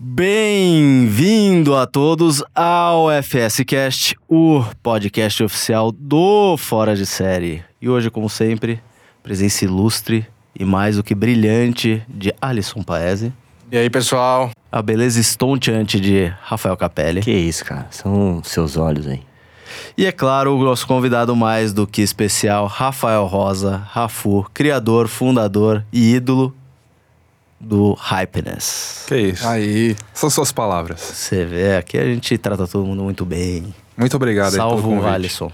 Bem-vindo a todos ao FSCast, o podcast oficial do Fora de Série. E hoje, como sempre, presença ilustre e mais do que brilhante de Alisson Paese. E aí, pessoal? A beleza estonteante de Rafael Capelli. Que isso, cara. São seus olhos aí. E é claro, o nosso convidado mais do que especial, Rafael Rosa, Rafu, criador, fundador e ídolo do Hypeness. Que isso. Aí. São suas palavras. Você vê, aqui a gente trata todo mundo muito bem. Muito obrigado aí Salvo o convite. Alisson.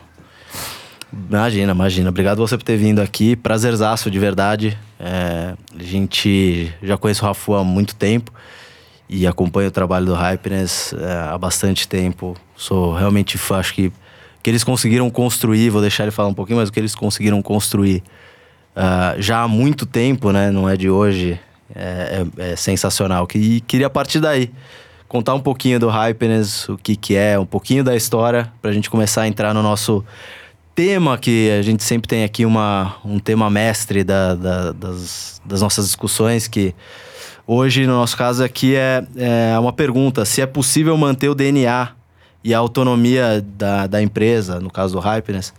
Imagina, imagina. Obrigado você por ter vindo aqui. Prazerzaço, de verdade. É, a gente já conhece o Rafu há muito tempo e acompanha o trabalho do Hypeness é, há bastante tempo. Sou realmente fã, acho que que eles conseguiram construir, vou deixar ele falar um pouquinho, mas o que eles conseguiram construir ah, já há muito tempo, né? Não é de hoje. É, é- é sensacional. E queria a partir daí contar um pouquinho do Hypeness, o que que é, um pouquinho da história, pra gente começar a entrar no nosso tema, que a gente sempre tem aqui uma, um tema mestre da- da- das, das nossas discussões, que hoje, no nosso caso aqui, é, é uma pergunta, se é possível manter o DNA e a autonomia da, da empresa, no caso do Hypeness,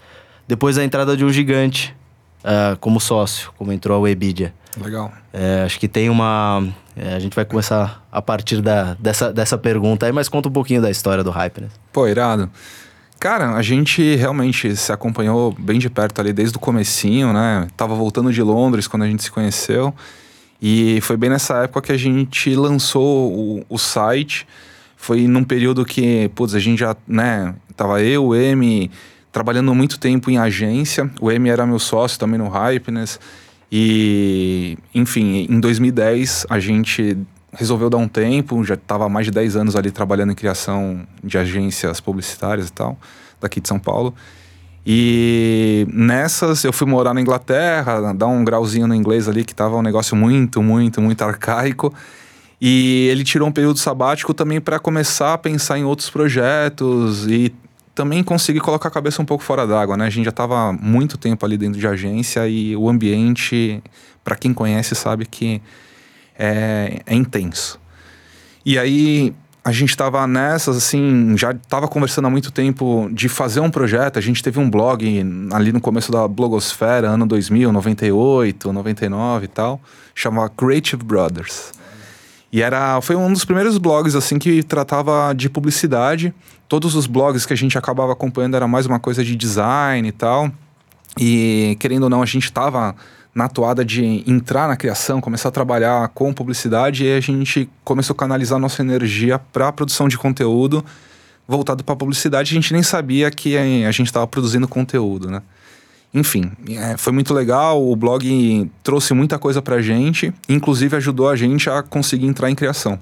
depois da entrada de um gigante ah, como sócio, como entrou a Webidia. Legal. É, acho que tem uma. é, a gente vai começar a partir da, dessa, dessa pergunta aí, mas conta um pouquinho da história do Hype, né? Pô, irado. Cara, a gente realmente se acompanhou bem de perto ali desde o comecinho, né? Tava voltando de Londres quando a gente se conheceu. E foi bem nessa época que a gente lançou o, o site. Foi num período que, putz, a gente já, né? Tava eu, o M, trabalhando muito tempo em agência. O M era meu sócio também no Hypeness. E, enfim, em 2010 a gente resolveu dar um tempo, já estava mais de 10 anos ali trabalhando em criação de agências publicitárias e tal, daqui de São Paulo. E nessas eu fui morar na Inglaterra, dar um grauzinho no inglês ali, que tava um negócio muito, muito, muito arcaico. E ele tirou um período sabático também para começar a pensar em outros projetos e também conseguir colocar a cabeça um pouco fora d'água, né? A gente já estava muito tempo ali dentro de agência e o ambiente, para quem conhece, sabe que é, é intenso. E aí a gente estava nessas, assim, já estava conversando há muito tempo de fazer um projeto. A gente teve um blog ali no começo da blogosfera, ano 2000, 98, 99 e tal, chamava Creative Brothers. E era, foi um dos primeiros blogs assim que tratava de publicidade. Todos os blogs que a gente acabava acompanhando era mais uma coisa de design e tal. E querendo ou não, a gente estava na toada de entrar na criação, começar a trabalhar com publicidade e a gente começou a canalizar nossa energia para a produção de conteúdo voltado para publicidade. A gente nem sabia que a gente estava produzindo conteúdo, né? Enfim, é, foi muito legal. O blog trouxe muita coisa pra gente, inclusive ajudou a gente a conseguir entrar em criação.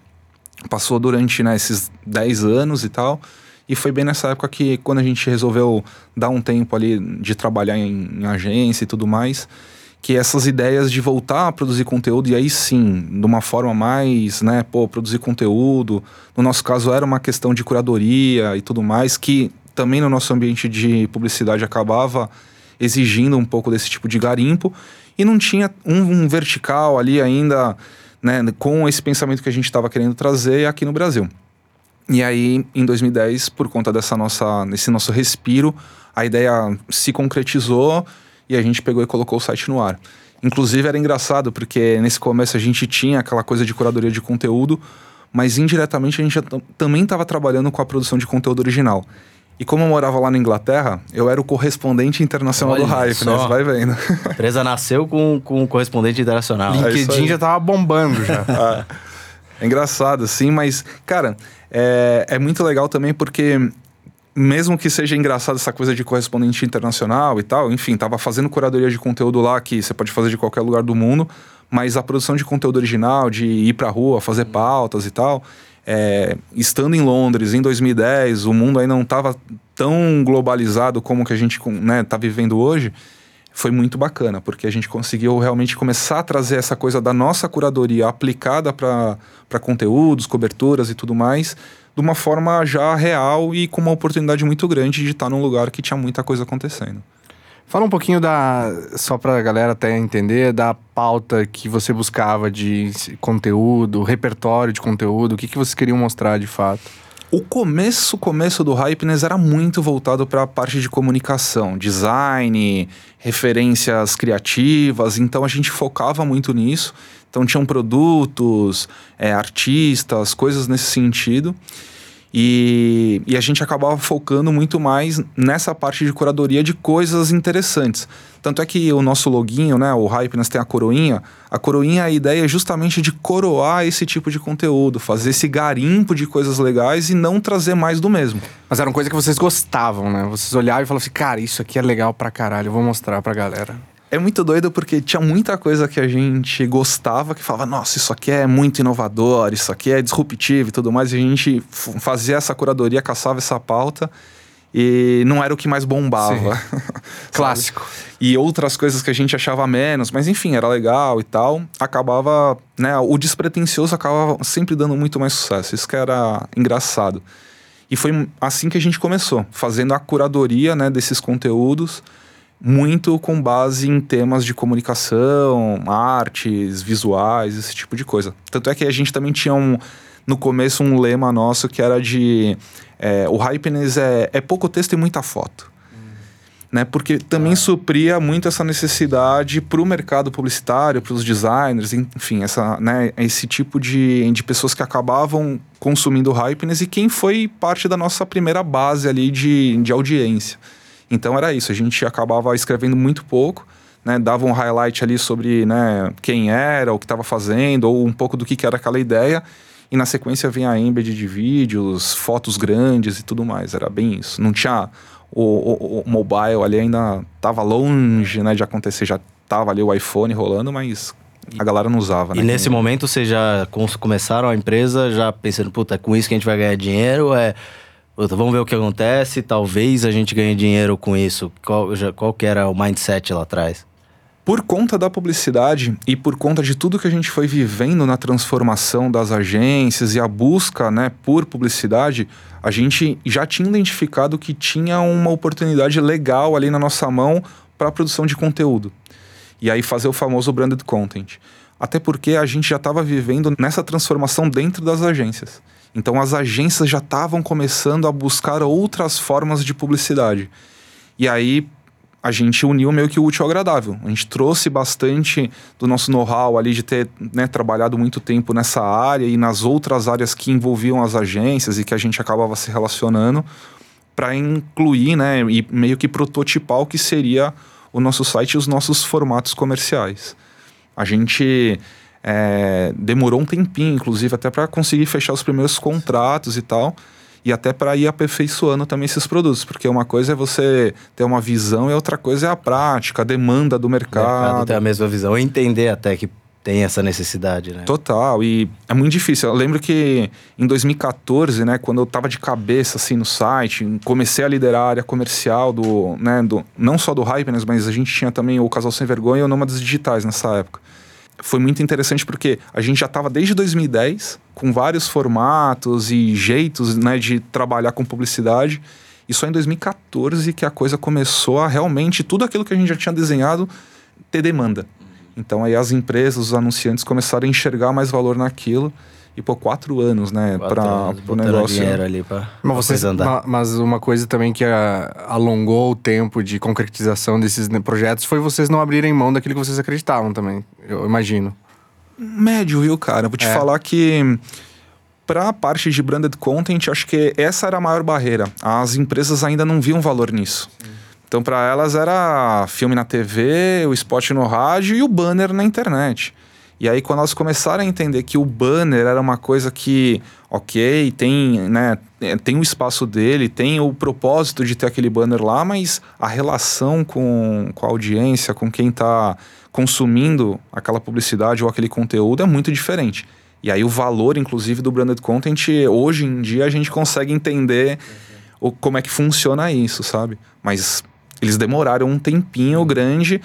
Passou durante né, esses 10 anos e tal. E foi bem nessa época que, quando a gente resolveu dar um tempo ali de trabalhar em, em agência e tudo mais, que essas ideias de voltar a produzir conteúdo, e aí sim, de uma forma mais, né, pô, produzir conteúdo. No nosso caso, era uma questão de curadoria e tudo mais, que também no nosso ambiente de publicidade acabava exigindo um pouco desse tipo de garimpo e não tinha um, um vertical ali ainda, né, com esse pensamento que a gente estava querendo trazer aqui no Brasil. E aí, em 2010, por conta dessa nossa, desse nosso respiro, a ideia se concretizou e a gente pegou e colocou o site no ar. Inclusive era engraçado porque nesse começo a gente tinha aquela coisa de curadoria de conteúdo, mas indiretamente a gente também estava trabalhando com a produção de conteúdo original. E como eu morava lá na Inglaterra, eu era o correspondente internacional do Olha Hype, né? só. Você vai vendo. A empresa nasceu com, com um correspondente internacional. É LinkedIn aí. já tava bombando já. É engraçado, assim, mas, cara, é, é muito legal também porque, mesmo que seja engraçado essa coisa de correspondente internacional e tal, enfim, tava fazendo curadoria de conteúdo lá que você pode fazer de qualquer lugar do mundo, mas a produção de conteúdo original, de ir pra rua, fazer pautas e tal, é, estando em Londres em 2010, o mundo ainda não estava tão globalizado como que a gente né, tá vivendo hoje foi muito bacana, porque a gente conseguiu realmente começar a trazer essa coisa da nossa curadoria aplicada para conteúdos, coberturas e tudo mais, de uma forma já real e com uma oportunidade muito grande de estar num lugar que tinha muita coisa acontecendo. Fala um pouquinho da. Só pra galera até entender, da pauta que você buscava de conteúdo, repertório de conteúdo, o que, que vocês queriam mostrar de fato? O começo, começo do Hypeness era muito voltado para a parte de comunicação, design, referências criativas, então a gente focava muito nisso. Então tinham produtos, é, artistas, coisas nesse sentido. E, e, a gente acabava focando muito mais nessa parte de curadoria de coisas interessantes. Tanto é que o nonosso loginho, né, o Hypeness tem a coroinha. A coroinha, a ideia é justamente de coroar esse tipo de conteúdo, fazer esse garimpo de coisas legais e não trazer mais do mesmo. Mas era uma coisa que vocês gostavam, né? Vocês olhavam e falavam assim, cara, isso aqui é legal pra caralho, eu vou mostrar pra galera. É muito doido porque tinha muita coisa que a gente gostava que falava, nossa, isso aqui é muito inovador, isso aqui é disruptivo e tudo mais. E a gente fazia essa curadoria, caçava essa pauta e não era o que mais bombava. Clássico. E outras coisas que a gente achava menos, mas enfim, era legal e tal. Acabava, né? O despretensioso acabava sempre dando muito mais sucesso. Isso que era engraçado. E foi assim que a gente começou, fazendo a curadoria né, desses conteúdos muito com base em temas de comunicação, artes, visuais, esse tipo de coisa. Tanto é que a gente também tinha um, no começo um lema nosso que era de é, o Hypeness é, é pouco texto e muita foto. Né, porque também ah. supria muito essa necessidade para o mercado publicitário, para os designers, enfim, essa, né, esse tipo de, de pessoas que acabavam consumindo o Hypeness e quem foi parte da nossa primeira base ali de, de audiência. Então era isso, a gente acabava escrevendo muito pouco, né, dava um highlight ali sobre né, quem era, o que estava fazendo, ou um pouco do que, que era aquela ideia, e na sequência vinha a embed de vídeos, fotos grandes e tudo mais, era bem isso. Não tinha o, o, o mobile ali ainda estava longe né, de acontecer, já estava ali o iPhone rolando, mas a galera não usava, né? E nesse momento vocês já começaram a empresa já pensando, puta, é com isso que a gente vai ganhar dinheiro? É vamos ver o que acontece, talvez a gente ganhe dinheiro com isso. Qual, já, qual que era o mindset lá atrás? Por conta da publicidade e por conta de tudo que a gente foi vivendo na transformação das agências e a busca né, por publicidade, a gente já tinha identificado que tinha uma oportunidade legal ali na nossa mão para a produção de conteúdo. E aí fazer o famoso branded content. Até porque a gente já estava vivendo nessa transformação dentro das agências. Então as agências já estavam começando a buscar outras formas de publicidade. E aí a gente uniu meio que o útil ao agradável. A gente trouxe bastante do nosso know-how ali de ter né, trabalhado muito tempo nessa área e nas outras áreas que envolviam as agências e que a gente acabava se relacionando para incluir né, e meio que prototipar o que seria o nosso site e os nossos formatos comerciais. A gente é, demorou um tempinho, inclusive, até para conseguir fechar os primeiros contratos e tal. E até para ir aperfeiçoando também esses produtos, porque uma coisa é você ter uma visão e outra coisa é a prática, a demanda do mercado. O mercado ter a mesma visão, entender até que tem essa necessidade, né? Total, e é muito difícil. Eu lembro que em 2014, né, quando eu estava de cabeça assim no site, comecei a liderar a área comercial do, né, do não só do Hypeness, mas a gente tinha também o Casal Sem Vergonha e o Nômades Digitais nessa época foi muito interessante porque a gente já estava desde 2010 com vários formatos e jeitos né, de trabalhar com publicidade. E só em 2014 que a coisa começou a realmente, tudo aquilo que a gente já tinha desenhado, ter demanda. Então aí as empresas, os anunciantes começaram a enxergar mais valor naquilo e por quatro anos, né, para o negócio. dinheiro ali pra, mas, vocês, andar. mas uma coisa também que a, alongou o tempo de concretização desses projetos foi vocês não abrirem mão daquilo que vocês acreditavam também, eu imagino. Médio, viu, cara? Vou te é. falar que para a parte de branded content, acho que essa era a maior barreira. As empresas ainda não viam valor nisso. Hum. Então, para elas era filme na TV, o spot no rádio e o banner na internet. E aí, quando elas começaram a entender que o banner era uma coisa que, ok, tem, né, tem o espaço dele, tem o propósito de ter aquele banner lá, mas a relação com, com a audiência, com quem está consumindo aquela publicidade ou aquele conteúdo é muito diferente. E aí, o valor, inclusive, do branded content, hoje em dia a gente consegue entender o, como é que funciona isso, sabe? Mas eles demoraram um tempinho grande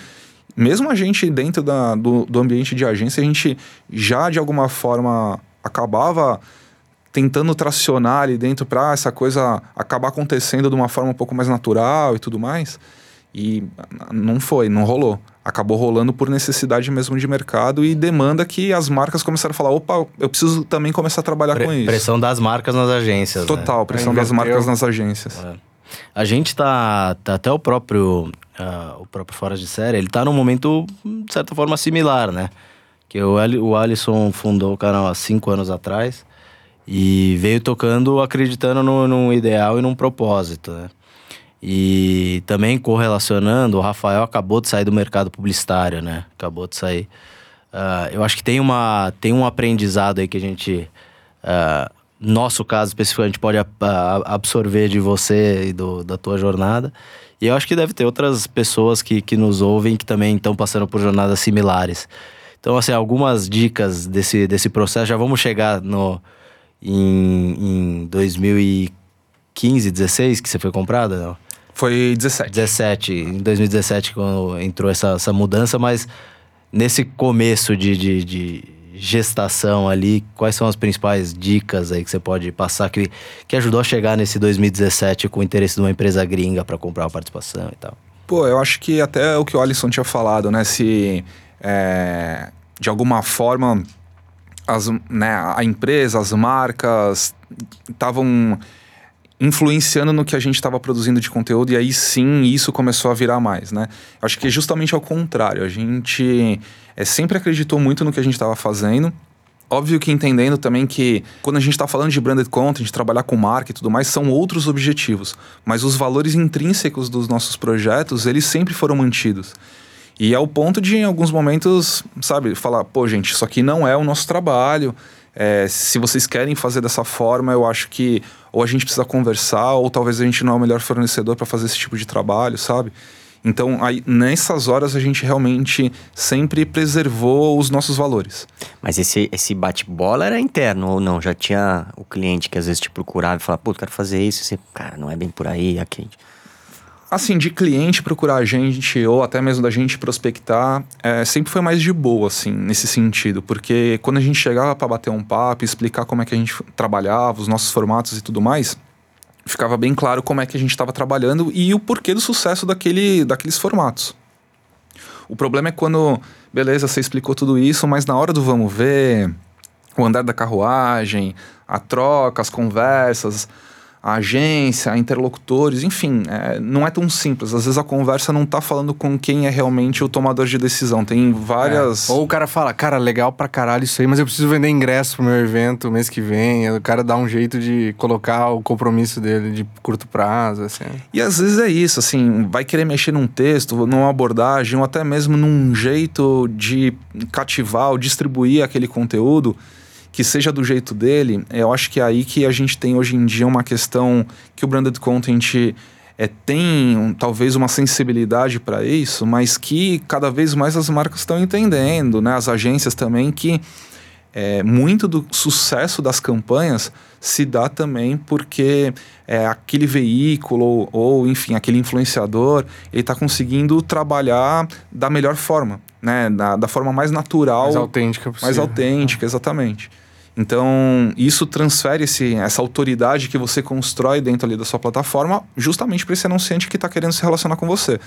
mesmo a gente dentro da, do, do ambiente de agência, a gente já de alguma forma acabava tentando tracionar ali dentro para essa coisa acabar acontecendo de uma forma um pouco mais natural e tudo mais. E não foi, não rolou. Acabou rolando por necessidade mesmo de mercado e demanda que as marcas começaram a falar: opa, eu preciso também começar a trabalhar Pre- com isso. Pressão das marcas nas agências. né? Total, pressão Aí das marcas nas agências. É. A gente tá, tá até o próprio ah, o próprio Fora de Série, ele tá num momento de certa forma similar, né? Que o, o Alisson fundou o canal há cinco anos atrás e veio tocando acreditando no, num ideal e num propósito, né? E também correlacionando, o Rafael acabou de sair do mercado publicitário, né? Acabou de sair. Ah, eu acho que tem, uma, tem um aprendizado aí que a gente, ah, nosso caso específico, a gente pode a- a- absorver de você e do, da tua jornada. E eu acho que deve ter outras pessoas que, que nos ouvem que também estão passando por jornadas similares. Então, assim, algumas dicas desse, desse processo. Já vamos chegar no, em, em 2015, 16, que você foi comprada, não? Foi 17. 17, em 2017, quando entrou essa, essa mudança, mas nesse começo de, de, de gestação ali, quais são as principais dicas aí que você pode passar que, que ajudou a chegar nesse 2017 com o interesse de uma empresa gringa para comprar uma participação e tal? Pô, eu acho que até o que o Alisson tinha falado, né? Se é, de alguma forma as, né, a empresa, as marcas estavam influenciando no que a gente estava produzindo de conteúdo e aí sim isso começou a virar mais, né? Acho que justamente ao contrário. A gente é, sempre acreditou muito no que a gente estava fazendo. Óbvio que entendendo também que quando a gente está falando de branded content, trabalhar com marca e tudo mais, são outros objetivos. Mas os valores intrínsecos dos nossos projetos, eles sempre foram mantidos. E é o ponto de, em alguns momentos, sabe, falar, pô, gente, isso aqui não é o nosso trabalho. É, se vocês querem fazer dessa forma, eu acho que ou a gente precisa conversar, ou talvez a gente não é o melhor fornecedor para fazer esse tipo de trabalho, sabe? Então, aí, nessas horas, a gente realmente sempre preservou os nossos valores. Mas esse, esse bate-bola era interno ou não? Já tinha o cliente que às vezes te procurava e falava, pô, quero fazer isso. E você, cara, não é bem por aí, aqui. Assim, de cliente procurar a gente, ou até mesmo da gente prospectar, é, sempre foi mais de boa, assim, nesse sentido. Porque quando a gente chegava para bater um papo, explicar como é que a gente trabalhava, os nossos formatos e tudo mais, ficava bem claro como é que a gente estava trabalhando e o porquê do sucesso daquele, daqueles formatos. O problema é quando, beleza, você explicou tudo isso, mas na hora do vamos ver, o andar da carruagem, a troca, as conversas, a agência, interlocutores, enfim, é, não é tão simples. Às vezes a conversa não tá falando com quem é realmente o tomador de decisão. Tem várias. É. Ou o cara fala, cara, legal pra caralho isso aí, mas eu preciso vender ingresso pro meu evento mês que vem. O cara dá um jeito de colocar o compromisso dele de curto prazo, assim. E às vezes é isso, assim, vai querer mexer num texto, numa abordagem, ou até mesmo num jeito de cativar ou distribuir aquele conteúdo que seja do jeito dele. Eu acho que é aí que a gente tem hoje em dia uma questão que o branded content é, tem um, talvez uma sensibilidade para isso, mas que cada vez mais as marcas estão entendendo, né? As agências também que é, muito do sucesso das campanhas se dá também porque é, aquele veículo ou, ou, enfim, aquele influenciador, ele está conseguindo trabalhar da melhor forma, né? Da, da forma mais natural, Mais autêntica possível. mais autêntica, exatamente. Então, isso transfere esse, essa autoridade que você constrói dentro ali da sua plataforma justamente para esse anunciante que está querendo se relacionar com você.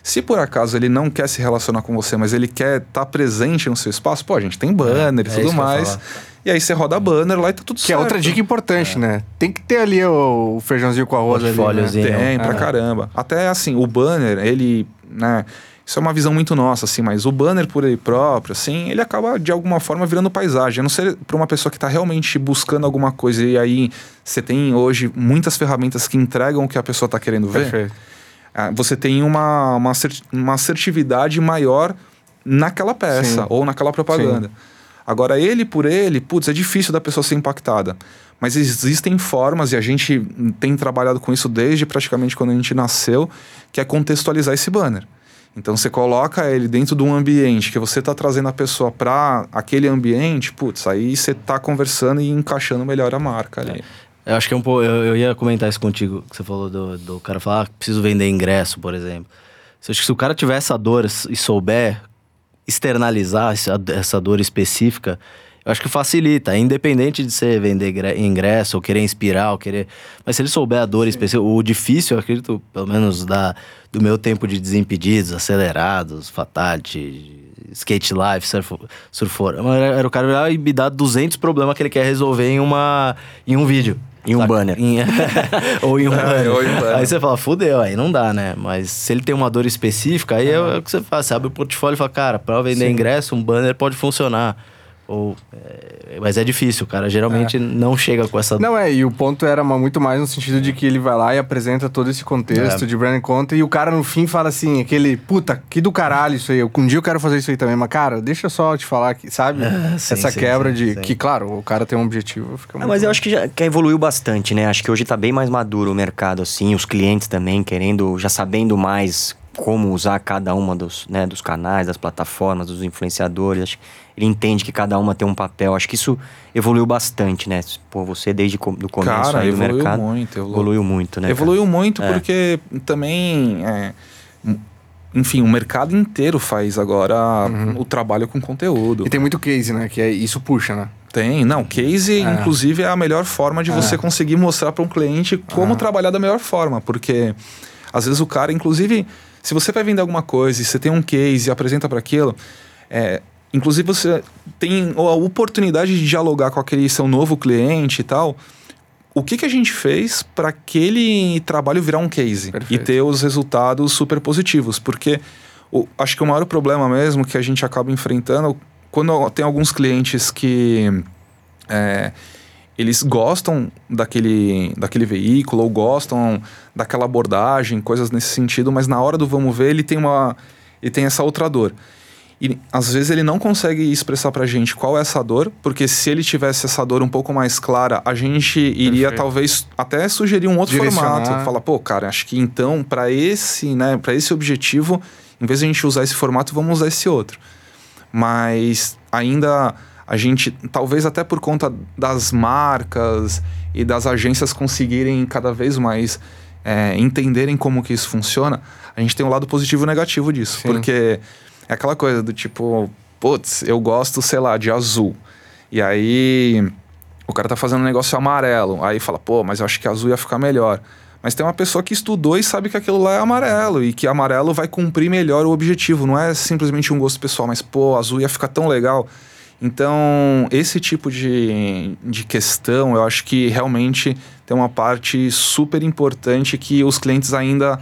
Se por acaso ele não quer se relacionar com você, mas ele quer estar tá presente no seu espaço, pô, a gente tem banner É, e é tudo que ia mais. E aí você roda banner lá e tá tudo Que certo. é outra dica importante, né? Tem que ter ali o, o feijãozinho com arroz ali, né? Tem, pra É. caramba. Até assim, o banner, ele, né? Isso é uma visão muito nossa, assim, mas o banner por ele próprio, assim, ele acaba de alguma forma virando paisagem. A não ser para uma pessoa que está realmente buscando alguma coisa e aí você tem hoje muitas ferramentas que entregam o que a pessoa está querendo ver. Perfeito. Ah, Você tem uma, uma, uma assertividade maior naquela peça Sim. ou naquela propaganda. Agora, ele por ele, putz, é difícil da pessoa ser impactada. Mas existem formas, e a gente tem trabalhado com isso desde praticamente quando a gente nasceu, que é contextualizar esse banner. Então você coloca ele dentro de um ambiente que você está trazendo a pessoa para aquele ambiente, putz, aí você está conversando e encaixando melhor a marca ali. Eu acho que é um pouco. Eu, eu ia comentar isso contigo, que você falou do, do cara falar, ah, preciso vender ingresso, por exemplo. Eu acho que se o cara tiver essa dor e souber externalizar essa dor específica, Eu acho que facilita, independente de você vender gre- ingresso, ou querer inspirar, ou querer. Mas se ele souber a dor específica, o difícil, eu acredito, pelo menos da, do meu tempo de desimpedidos, acelerados, fatality, skate life, surf, surfor. Era, o cara virar e me dar 200 problemas que ele quer resolver em, uma, em um vídeo. Em um banner. Em- ou em um banner. ou em um banner. Aí você fala, fudeu, aí não dá, né? Mas se ele tem uma dor específica, aí é o que você faz. Você abre o portfólio e fala, cara, pra vender ingresso, um banner pode funcionar. Ou, é, mas é difícil, cara. Geralmente não chega com essa. Não, é, e o ponto era muito mais no sentido de que ele vai lá e apresenta todo esse contexto É. de brand content e o cara no fim fala assim, aquele, puta, que do caralho isso aí, eu- um dia eu quero fazer isso aí também, mas cara, deixa eu só te falar aqui, sabe? É, sim, Essa sim, quebra sim, de, sim. que claro, o cara tem um objetivo, fica Ah, muito mas eu bom. acho que já que evoluiu bastante, né? Acho que hoje tá bem mais maduro o mercado, assim, os clientes também querendo, já sabendo mais como usar cada uma dos, né, dos canais, das plataformas, dos influenciadores. Acho que ele entende que cada uma tem um papel. Acho que isso evoluiu bastante, né? Pô, você desde o do começo Cara, aí do evoluiu mercado. muito, evoluiu. Evoluiu muito, né? cara? Evoluiu muito É. porque também. é, enfim, o mercado inteiro faz agora o trabalho com conteúdo. E tem muito case, né, que é, isso puxa, né? Tem, não, case, É. inclusive, é a melhor forma de você conseguir mostrar para um cliente como trabalhar da melhor forma, porque às vezes o cara, inclusive, se você vai vender alguma coisa e você tem um case e apresenta para aquilo, é, inclusive você tem a oportunidade de dialogar com aquele seu novo cliente e tal. O que, que a gente fez para aquele trabalho virar um case Perfeito. e ter os resultados super positivos? Porque o- acho que o maior problema mesmo que a gente acaba enfrentando quando tem alguns clientes que é, eles gostam daquele, daquele veículo ou gostam daquela abordagem, coisas nesse sentido, mas na hora do vamos ver ele tem uma ele tem essa outra dor. E às vezes ele não consegue expressar pra gente qual é essa dor, porque se ele tivesse essa dor um pouco mais clara, a gente iria Perfeito. talvez até sugerir um outro Direcionar. formato. Falar, pô, cara, acho que então para esse, né, para esse objetivo, em vez de a gente usar esse formato, vamos usar esse outro. Mas ainda a gente, talvez até por conta das marcas e das agências conseguirem cada vez mais é, entenderem como que isso funciona, a gente tem um lado positivo e negativo disso. Sim. Porque é aquela coisa do tipo, putz, eu gosto, sei lá, de azul. E aí o cara tá fazendo um negócio amarelo. Aí fala, pô, mas eu acho que azul ia ficar melhor. Mas tem uma pessoa que estudou e sabe que aquilo lá é amarelo e que amarelo vai cumprir melhor o objetivo. Não é simplesmente um gosto pessoal, mas pô, azul ia ficar tão legal. Então, esse tipo de, de questão, eu acho que realmente tem uma parte super importante que os clientes ainda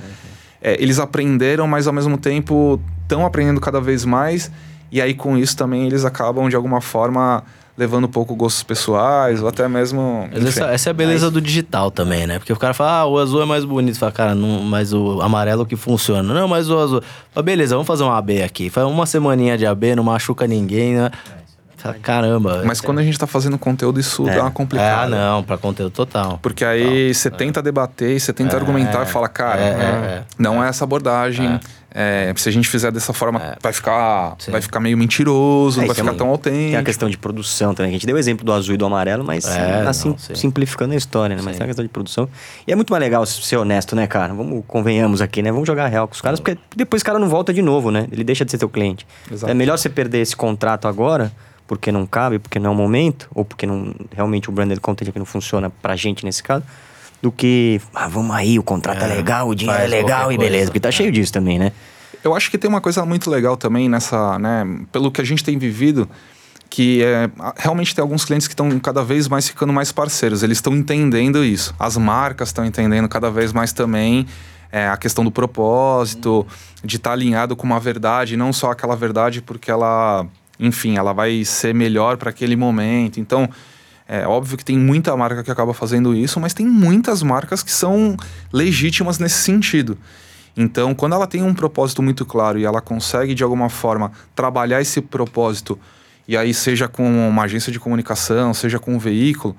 é, eles aprenderam, mas ao mesmo tempo estão aprendendo cada vez mais. E aí, com isso, também eles acabam, de alguma forma, levando um pouco gostos pessoais, ou até mesmo. Mas essa, essa é a beleza do digital também, né? Porque o cara fala, ah, o azul é mais bonito. Você fala, cara, não, mas o amarelo que funciona. Não, mas o azul. Mas beleza, vamos fazer um AB aqui. Faz uma semaninha de AB, não machuca ninguém, né? Caramba. Mas quando a gente tá fazendo conteúdo, isso É. dá uma Ah, complicada. não, pra conteúdo total. Porque aí você tenta debater, e você tenta argumentar e fala, cara, é, é. não é essa abordagem. é, se a gente fizer dessa forma, vai, ficar, Sim. vai ficar meio mentiroso, É, não vai ficar tão Tem a autêntico. questão de produção também. A gente deu o exemplo do azul e do amarelo, mas É, assim, não, sim. simplificando a história, né? Mas Sim. tem a questão de produção. E é muito mais legal ser honesto, né, cara? Vamos, convenhamos aqui, né? Vamos jogar real com os caras, porque depois o cara não volta de novo, né? Ele deixa de ser teu cliente. Exato. É melhor você perder esse contrato agora, porque não cabe, porque não é o momento, ou porque não, realmente o branded content aqui não funciona pra gente nesse caso, do que, ah, vamos aí, o contrato é, É, legal, o dinheiro é legal e beleza. coisa. Porque tá cheio disso também, né? Eu acho que tem uma coisa muito legal também nessa, né, pelo que a gente tem vivido, que é, realmente tem alguns clientes que estão cada vez mais ficando mais parceiros, eles estão entendendo isso. As marcas estão entendendo cada vez mais também é, a questão do propósito, de estar alinhado com uma verdade, não só aquela verdade porque ela, enfim, ela vai ser melhor para aquele momento. Então, é óbvio que tem muita marca que acaba fazendo isso, mas tem muitas marcas que são legítimas nesse sentido. Então, quando ela tem um propósito muito claro e ela consegue, de alguma forma, trabalhar esse propósito, e aí seja com uma agência de comunicação, seja com um veículo,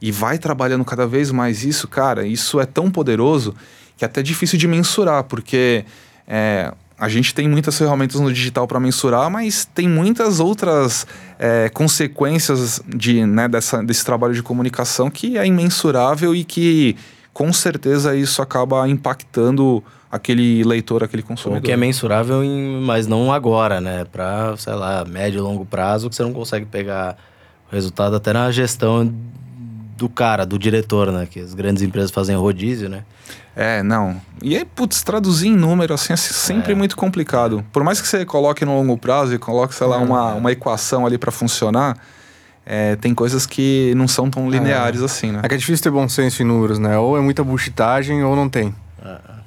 e vai trabalhando cada vez mais isso, cara, isso é tão poderoso que é até difícil de mensurar, porque é, a gente tem muitas ferramentas no digital para mensurar, mas tem muitas outras é, consequências de, né, dessa, desse trabalho de comunicação que é imensurável e que com certeza isso acaba impactando aquele leitor, aquele O consumidor. que é mensurável, em, mas não agora, né? Pra, sei lá, médio e longo prazo, que você não consegue pegar resultado até na gestão do cara, do diretor, né? Que as grandes empresas fazem rodízio, né? É, não. E aí, putz, traduzir em número, assim, é sempre É. muito complicado. Por mais que você coloque no longo prazo e coloque, sei lá, É. uma, uma equação ali pra funcionar, é, tem coisas que não são tão lineares assim, né? É que é difícil ter bom senso em números, né? Ou é muita bullshitagem ou não tem.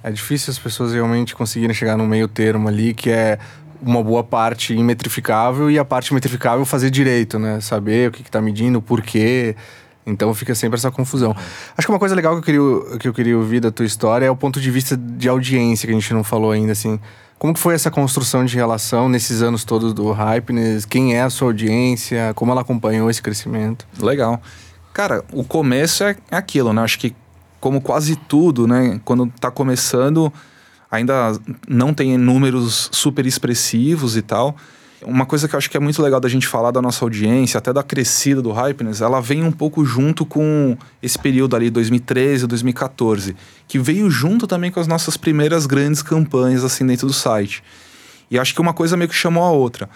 É difícil as pessoas realmente conseguirem chegar no meio termo ali, que é uma boa parte imetrificável e a parte metrificável fazer direito, né? Saber o que, que tá medindo, o porquê. Então fica sempre essa confusão. Acho que uma coisa legal que eu, queria, que eu queria ouvir da tua história é o ponto de vista de audiência, que a gente não falou ainda, assim. Como que foi essa construção de relação nesses anos todos do Hypeness? Quem é a sua audiência? Como ela acompanhou esse crescimento? Legal. Cara, o começo é é aquilo, né? Acho que como quase tudo, né? Quando tá começando, ainda não tem números super expressivos e tal. Uma coisa que eu acho que é muito legal da gente falar da nossa audiência, até da crescida do Hypeness, ela vem um pouco junto com esse período ali, 2013, 2014, que veio junto também com as nossas primeiras grandes campanhas assim dentro do site. E acho que uma coisa meio que chamou a outra.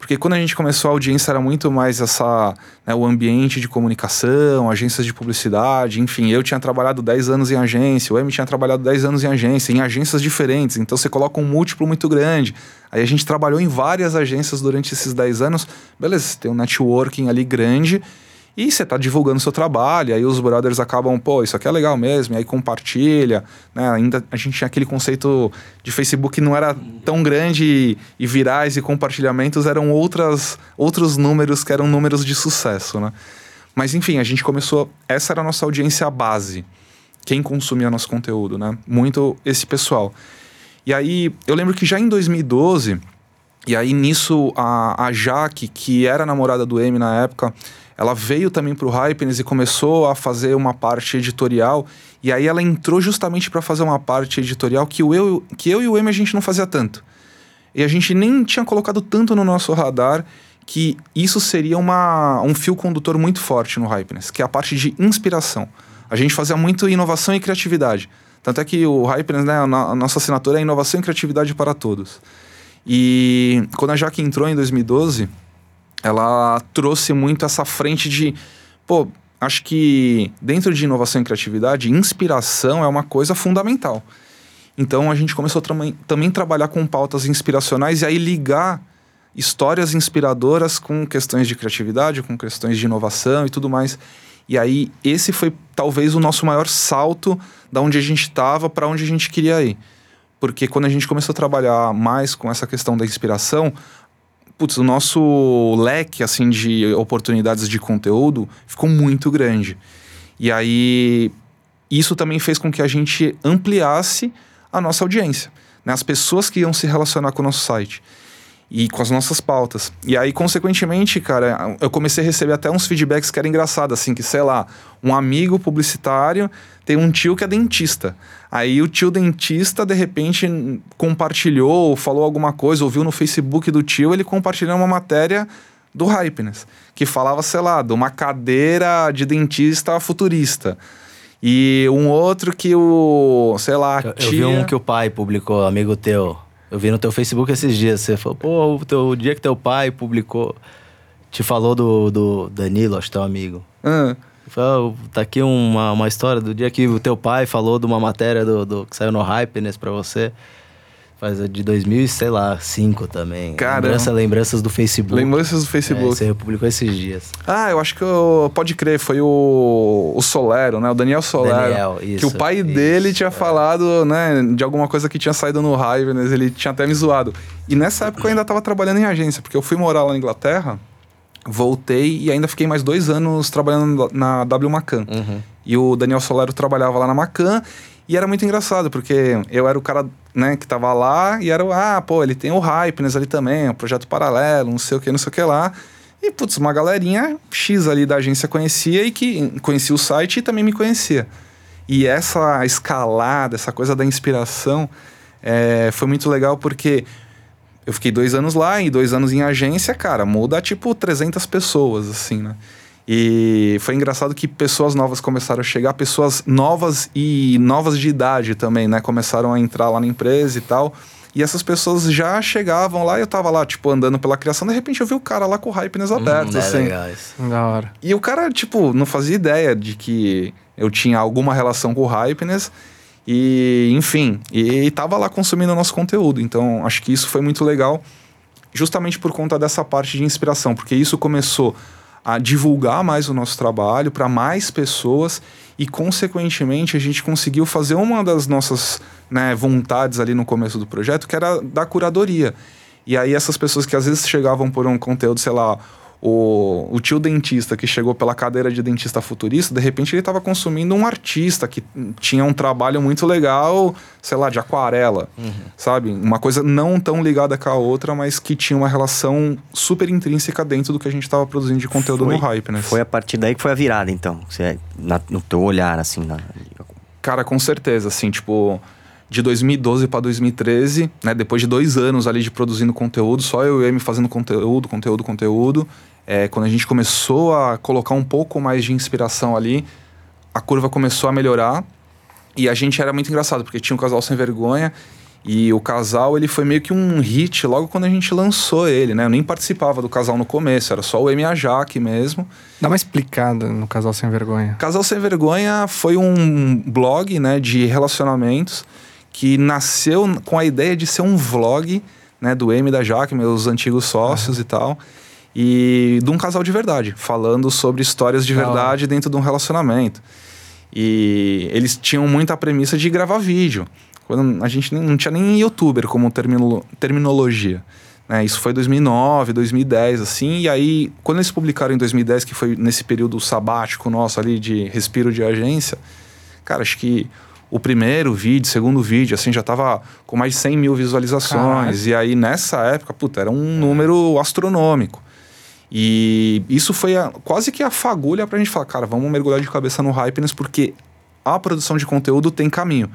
Porque quando a gente começou a audiência era muito mais essa, né, o ambiente de comunicação, agências de publicidade, enfim, eu tinha trabalhado 10 anos em agência, o M tinha trabalhado 10 anos em agência, em agências diferentes, então você coloca um múltiplo muito grande. Aí a gente trabalhou em várias agências durante esses 10 anos, beleza, tem um networking ali grande, e você tá divulgando seu trabalho, aí os brothers acabam, pô, isso aqui é legal mesmo, e aí compartilha, né? Ainda a gente tinha aquele conceito de Facebook não era tão grande e, e virais e compartilhamentos eram outras, outros números que eram números de sucesso, né? Mas enfim, a gente começou, essa era a nossa audiência base, quem consumia nosso conteúdo, né? Muito esse pessoal. E aí, eu lembro que já em 2012, e aí nisso a, a Jaque, que era namorada do M na época, ela veio também pro Hypeness e começou a fazer uma parte editorial. E aí ela entrou justamente para fazer uma parte editorial que, o eu, que eu e o M a gente não fazia tanto. E a gente nem tinha colocado tanto no nosso radar que isso seria uma, um fio condutor muito forte no Hypeness, que é a parte de inspiração. A gente fazia muito inovação e criatividade. Tanto é que o Hypeness, né, a a nossa assinatura é inovação e criatividade para todos. E quando a Jaque entrou em 2012, ela trouxe muito essa frente de, pô, acho que dentro de inovação e criatividade, inspiração é uma coisa fundamental. Então a gente começou também, a trabalhar com pautas inspiracionais e aí ligar histórias inspiradoras com questões de criatividade, com questões de inovação e tudo mais. E aí esse foi talvez o nosso maior salto da onde a gente estava para onde a gente queria ir. Porque quando a gente começou a trabalhar mais com essa questão da inspiração, putz, o nosso leque assim de oportunidades de conteúdo ficou muito grande. E aí isso também fez com que a gente ampliasse a nossa audiência, né? as pessoas que iam se relacionar com o nosso site e com as nossas pautas. E aí, consequentemente, cara, eu comecei a receber até uns feedbacks que era engraçado, assim, que, sei lá, um amigo publicitário tem um tio que é dentista. Aí o tio dentista, de repente, compartilhou, falou alguma coisa, ouviu no Facebook do tio, ele compartilhou uma matéria do Hypeness, que falava, sei lá, de uma cadeira de dentista futurista. E um outro que o, sei lá, Eu, eu tia... vi um que o pai publicou, amigo teu. Eu vi no teu Facebook esses dias. Você falou, pô, o, teu, o dia que teu pai publicou, te falou do, do Danilo, acho teu amigo. Tá aqui uma, uma história do dia que o teu pai falou de uma matéria do, do- que saiu no Hypeness pra você. Faz de 2000 e sei lá, 5 também. Caramba. Lembrança, lembranças do Facebook. lembranças do É, Facebook. você republicou esses dias. Ah, eu acho que eu, pode crer, foi o, o Solero, né? O Daniel Solero. Daniel, que o isso, pai isso, dele tinha é. falado, né, de alguma coisa que tinha saído no Hypeness, ele tinha até me zoado. E nessa época eu ainda tava trabalhando em agência, porque eu fui morar lá na Inglaterra, voltei e ainda fiquei mais dois anos trabalhando na W Macan. Uhum. E o Daniel Solero trabalhava lá na Macan. E era muito engraçado, porque eu era o cara, né, que tava lá e era o, ah, pô, ele tem o Hypeness ali também, um projeto paralelo, não sei o que, não sei o que lá. E, putz, uma galerinha X ali da agência conhecia e que conhecia o site e também me conhecia. E essa escalada, essa coisa da inspiração, é, foi muito legal porque eu fiquei dois anos lá e dois anos em agência, cara, muda tipo 300 pessoas, assim, né? E foi engraçado que pessoas novas começaram a chegar, pessoas novas e novas de idade também, né? Começaram a entrar lá na empresa e tal. E essas pessoas já chegavam lá e eu tava lá, tipo, andando pela criação, de repente eu vi o cara lá com o Hypeness aberto, Hum, é assim. legal isso. Da hora. E o cara, tipo, não fazia ideia de que eu tinha alguma relação com o Hypeness. E, enfim, e, e tava lá consumindo o nosso conteúdo. Então, acho que isso foi muito legal, justamente por conta dessa parte de inspiração, porque isso começou a divulgar mais o nosso trabalho para mais pessoas e, consequentemente, a gente conseguiu fazer uma das nossas né, vontades ali no começo do projeto, que era da curadoria. E aí, essas pessoas que às vezes chegavam por um conteúdo, sei lá, o, o tio dentista que chegou pela cadeira de dentista futurista, de repente ele estava consumindo um artista que tinha um trabalho muito legal, sei lá, de aquarela, sabe? Uma coisa não tão ligada com a outra, mas que tinha uma relação super intrínseca dentro do que a gente estava produzindo de conteúdo Foi- no hype, né? Foi a partir daí que foi a virada, então. Você, na- no teu olhar, assim. Na, Cara, com certeza, assim, tipo, de 2012 para 2013, né, depois de dois anos ali de produzindo conteúdo, só eu e Amy fazendo conteúdo, conteúdo, conteúdo, é, quando a gente começou a colocar um pouco mais de inspiração ali, a curva começou a melhorar e a gente era muito engraçado, porque tinha um casal sem vergonha e o casal, ele foi meio que um hit logo quando a gente lançou ele, né? Eu nem participava do casal no começo, era só o Amy e a Jaque mesmo. Dá uma explicada no Casal Sem Vergonha. Casal Sem Vergonha foi um blog né, de relacionamentos que nasceu com a ideia de ser um vlog né, do M da Jaque, meus antigos sócios e tal, e de um casal de verdade, falando sobre histórias de verdade dentro de um relacionamento. E eles tinham muita premissa de gravar vídeo. Quando a gente não tinha nem youtuber como termino- terminologia. né? Isso foi 2009, 2010, assim. E aí, quando eles publicaram em 2010, que foi nesse período sabático nosso ali de respiro de agência, cara, acho que o primeiro vídeo, segundo vídeo, assim, já tava com mais de 100 mil visualizações. E aí, nessa época, puta, era um número astronômico. E isso foi a- quase que a fagulha pra gente falar, cara, vamos mergulhar de cabeça no Hypeness, porque a produção de conteúdo tem caminho.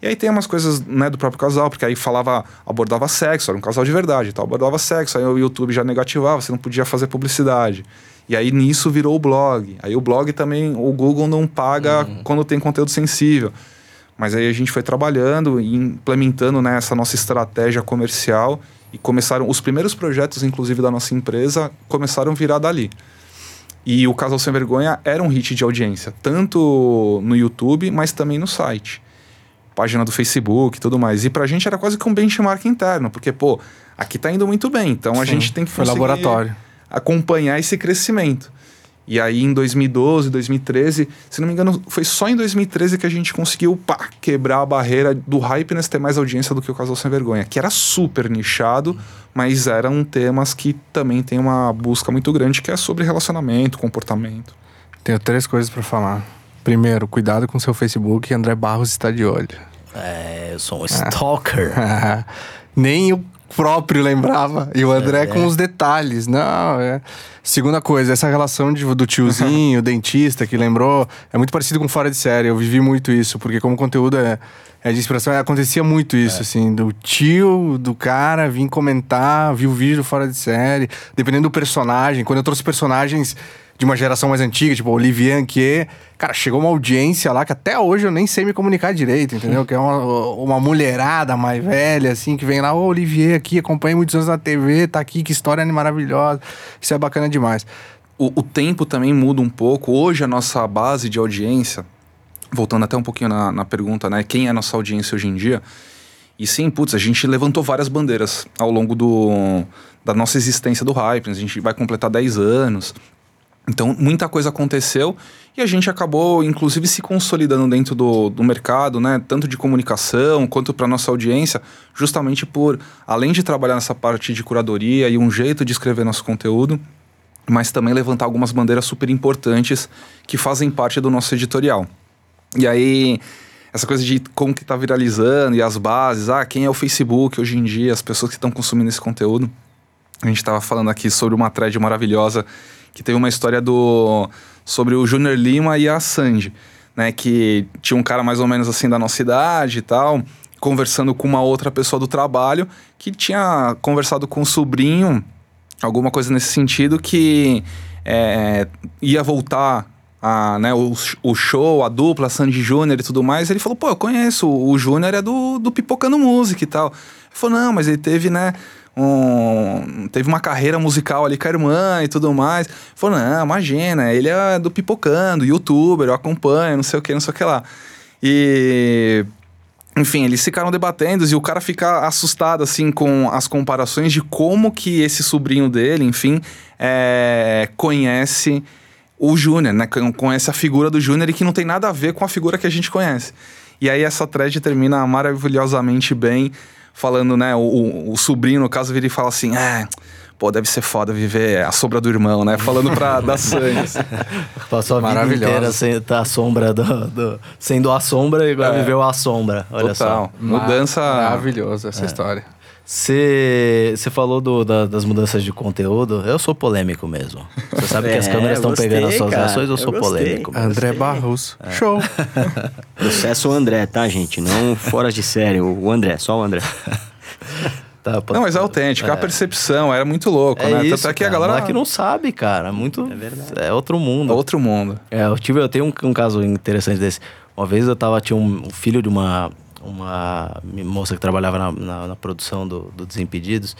E aí tem umas coisas né, do próprio casal, porque aí falava, abordava sexo, era um casal de verdade, tal, abordava sexo, aí o YouTube já negativava, você não podia fazer publicidade. E aí nisso virou o blog. Aí o blog também, o Google não paga quando tem conteúdo sensível. Mas aí a gente foi trabalhando e implementando né, essa nossa estratégia comercial e começaram, os primeiros projetos, inclusive, da nossa empresa, começaram a virar dali. E o Casal Sem Vergonha era um hit de audiência, tanto no YouTube, mas também no site. Página do Facebook e tudo mais. E pra gente era quase que um benchmark interno, porque, pô, aqui tá indo muito bem, então a Sim, gente tem que foi laboratório. acompanhar esse crescimento. E aí em 2012, 2013, se não me engano, foi só em 2013 que a gente conseguiu pá, quebrar a barreira do Hypeness ter mais audiência do que o Casal Sem Vergonha, que era super nichado, mas eram temas que também tem uma busca muito grande, que é sobre relacionamento, comportamento. Tenho três coisas pra falar. Primeiro, cuidado com seu Facebook. André Barros está de olho. É, eu sou um stalker. Nem o próprio lembrava. E o André É. com os detalhes. Não, é. Segunda coisa, essa relação de- do tiozinho, dentista que lembrou, é muito parecido com Fora de Série. Eu vivi muito isso, porque como conteúdo é, é de inspiração, acontecia muito isso, assim, do tio do cara vir comentar, viu o vídeo Fora de Série, dependendo do personagem. Quando eu trouxe personagens de uma geração mais antiga, tipo Olivier Anquier, cara, chegou uma audiência lá que até hoje eu nem sei me comunicar direito, entendeu? Que é uma, uma mulherada mais velha, assim, que vem lá, ô Olivier aqui, acompanha muitos anos na TV, tá aqui, que história maravilhosa. Isso é bacana demais. O, o tempo também muda um pouco. Hoje a nossa base de audiência, voltando até um pouquinho na, na pergunta, né? Quem é a nossa audiência hoje em dia? E sim, putz, a gente levantou várias bandeiras ao longo do, da nossa existência do Hype. A gente vai completar 10 anos. Então, muita coisa aconteceu e a gente acabou, inclusive, se consolidando dentro do, do mercado, né? Tanto de comunicação quanto para nossa audiência, justamente por, além de trabalhar nessa parte de curadoria e um jeito de escrever nosso conteúdo, mas também levantar algumas bandeiras super importantes que fazem parte do nosso editorial. E aí, essa coisa de como que tá viralizando e as bases, ah, quem é o Facebook hoje em dia, as pessoas que estão consumindo esse conteúdo. A gente estava falando aqui sobre uma thread maravilhosa que teve uma história do sobre o Júnior Lima e a Sandy, né, que tinha um cara mais ou menos assim da nossa idade e tal, conversando com uma outra pessoa do trabalho que tinha conversado com o sobrinho, alguma coisa nesse sentido que é, ia voltar a, né, o, o show, a dupla, Sandy Júnior e tudo mais, ele falou, pô, eu conheço, o Júnior é do, do Pipocando Música e tal. Ele falou, não, mas ele teve, né, um, teve uma carreira musical ali com a irmã e tudo mais. Falou, não, imagina, ele é do Pipocando, youtuber, eu acompanho, não sei o que, não sei o que lá. E enfim, eles ficaram debatendo e o cara fica assustado, assim, com as comparações de como que esse sobrinho dele, enfim, é, conhece o Júnior, né? Conhece a figura do Júnior e que não tem nada a ver com a figura que a gente conhece. E aí essa thread termina maravilhosamente bem, falando, né? O, o sobrinho, no caso, vira e fala assim: é. Pô, deve ser foda viver a sombra do irmão, né? Falando pra da Sannes. Passou a vida inteira sem tá a sombra do, do, sendo a sombra e agora é. viveu a sombra. Olha Total. só. Mudança. Maravilhosa essa é. história. Você falou do, da, das mudanças de conteúdo. Eu sou polêmico mesmo. Você sabe é, que as é, câmeras estão pegando as suas cara, ações, eu, eu sou gostei. polêmico. Mesmo. André Barros. É. Show. Processo André, tá, gente? Não fora de série. O André, só o André. Tá, não, mas é autêntico, é. a percepção, era muito louco, é né? Isso, Tanto é que a galera. que não sabe, cara. Muito. É verdade. É outro mundo. É outro mundo. É, eu tive, eu tenho um, um, caso interessante desse. Uma vez eu tava, tinha um, um filho de uma, uma moça que trabalhava na, na, na produção do, do Desimpedidos.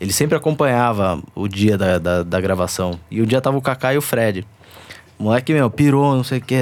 Ele sempre acompanhava o dia da, da, da, gravação. E um dia tava o Kaká e o Fred. O moleque, meu, pirou, não sei o que,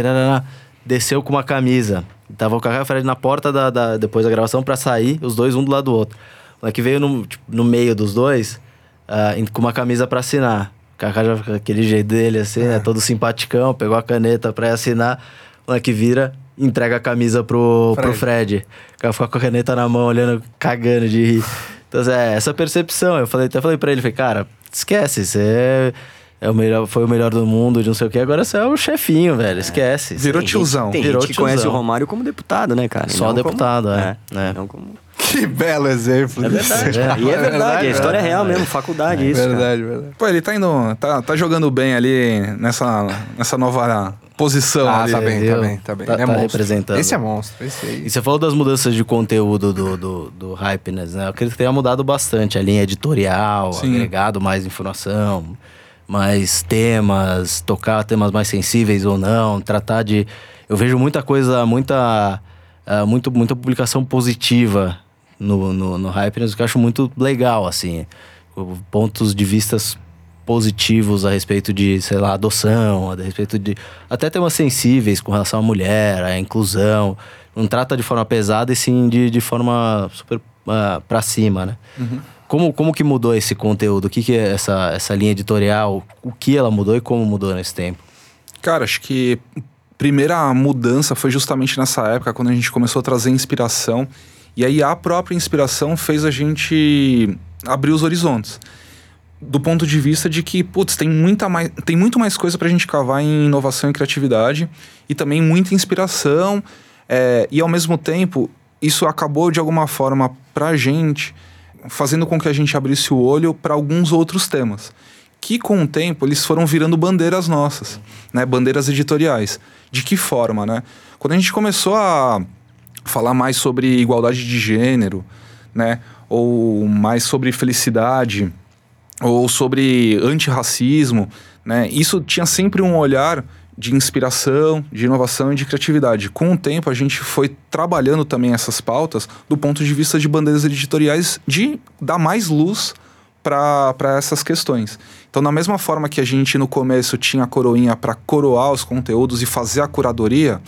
desceu com uma camisa. Tava o Kaká e o Fred na porta da, da, depois da gravação para sair, os dois um do lado do outro. O moleque veio no, tipo, no meio dos dois, uh, com uma camisa para assinar. O Kaká já com aquele jeito dele, assim, né? é. né? Todo simpaticão, pegou a caneta pra assinar. O moleque vira, entrega a camisa pro Fred. Pro Fred. O cara fica com a caneta na mão, olhando, cagando de rir. Então, é, essa percepção. Eu falei, até falei pra ele, falei, cara, esquece, você é o melhor, foi o melhor do mundo, de não sei o que. Agora você é o chefinho, velho. Esquece. Virou tiozão. Tem Virou gente que tiozão. conhece o Romário como deputado, né, cara? Só deputado, como, é. é. Não como... Que belo exemplo. É verdade. É. E é verdade, a história é real mesmo, faculdade, é isso. Verdade, cara. verdade. Pô, ele tá indo. Tá, tá jogando bem ali nessa, nessa nova posição. Ah, ali. tá bem, tá bem, tá bem. Tá, é tá representando. Esse é monstro, esse aí. E você falou das mudanças de conteúdo do, do, do Hypeness, né? Eu acredito que tenha mudado bastante a linha editorial, Sim. agregado mais informação, mais temas, tocar temas mais sensíveis ou não, tratar de. Eu vejo muita coisa, muita. Uh, muito, muita publicação positiva no, no, no Hypeness, que eu acho muito legal, assim. Pontos de vistas positivos a respeito de, sei lá, adoção, a respeito de até temas sensíveis com relação à mulher, à inclusão. Não trata de forma pesada e sim de, de forma super uh, pra cima, né? Uhum. Como, como que mudou esse conteúdo? O que, que é essa, essa linha editorial? O que ela mudou e como mudou nesse tempo? Cara, acho que a primeira mudança foi justamente nessa época, quando a gente começou a trazer inspiração. E aí a própria inspiração fez a gente abrir os horizontes do ponto de vista de que, putz, tem, muita mais, tem muito mais coisa para a gente cavar em inovação e criatividade e também muita inspiração. É, e ao mesmo tempo, isso acabou de alguma forma para a gente fazendo com que a gente abrisse o olho para alguns outros temas. Que com o tempo eles foram virando bandeiras nossas, né? bandeiras editoriais. De que forma, né? Quando a gente começou a falar mais sobre igualdade de gênero, né? ou mais sobre felicidade ou sobre antirracismo, né? Isso tinha sempre um olhar de inspiração, de inovação e de criatividade. Com o tempo, a gente foi trabalhando também essas pautas do ponto de vista de bandeiras editoriais de dar mais luz para essas questões. Então, da mesma forma que a gente no começo tinha a coroinha para coroar os conteúdos e fazer a curadoria,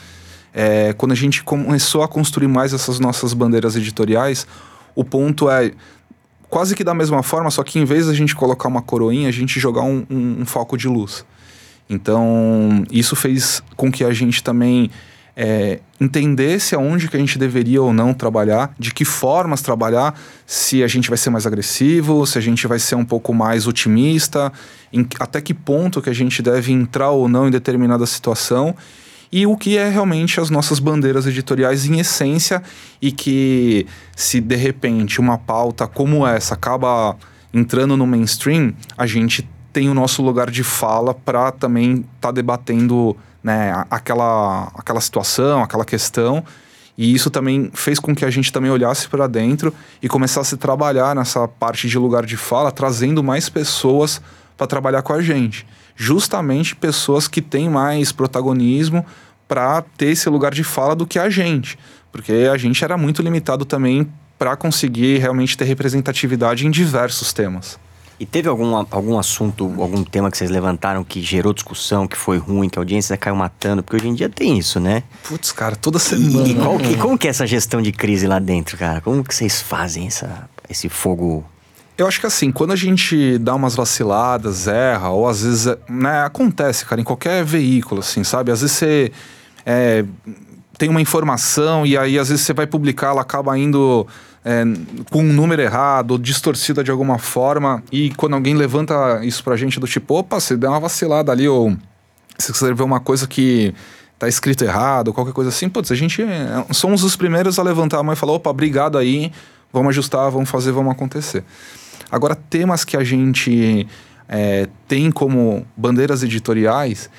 é, quando a gente começou a construir mais essas nossas bandeiras editoriais, o ponto é quase que da mesma forma, só que em vez da gente colocar uma coroinha, a gente jogar um, um, um foco de luz. Então, isso fez com que a gente também é, entendesse aonde que a gente deveria ou não trabalhar, de que formas trabalhar, se a gente vai ser mais agressivo, se a gente vai ser um pouco mais otimista, em, até que ponto que a gente deve entrar ou não em determinada situação e o que é realmente as nossas bandeiras editoriais em essência e que se de repente uma pauta como essa acaba entrando no mainstream, a gente tem o nosso lugar de fala para também estar tá debatendo né, aquela, aquela situação, aquela questão. E isso também fez com que a gente também olhasse para dentro e começasse a trabalhar nessa parte de lugar de fala, trazendo mais pessoas para trabalhar com a gente justamente pessoas que têm mais protagonismo para ter esse lugar de fala do que a gente. Porque a gente era muito limitado também para conseguir realmente ter representatividade em diversos temas. E teve algum, algum assunto, algum tema que vocês levantaram que gerou discussão, que foi ruim, que a audiência caiu matando? Porque hoje em dia tem isso, né? Putz, cara, toda semana. E, qual que, como que é essa gestão de crise lá dentro, cara? Como que vocês fazem essa, esse fogo eu acho que assim, quando a gente dá umas vaciladas, erra, ou às vezes, né, acontece, cara, em qualquer veículo, assim, sabe? Às vezes você é, tem uma informação e aí às vezes você vai publicar, ela acaba indo é, com um número errado ou distorcida de alguma forma. E quando alguém levanta isso pra gente do tipo, opa, você deu uma vacilada ali, ou você escreveu uma coisa que tá escrito errado, qualquer coisa assim, putz, a gente é, somos os primeiros a levantar a mão e falar, opa, obrigado aí, vamos ajustar, vamos fazer, vamos acontecer. Agora, temas que a gente é, tem como bandeiras editoriais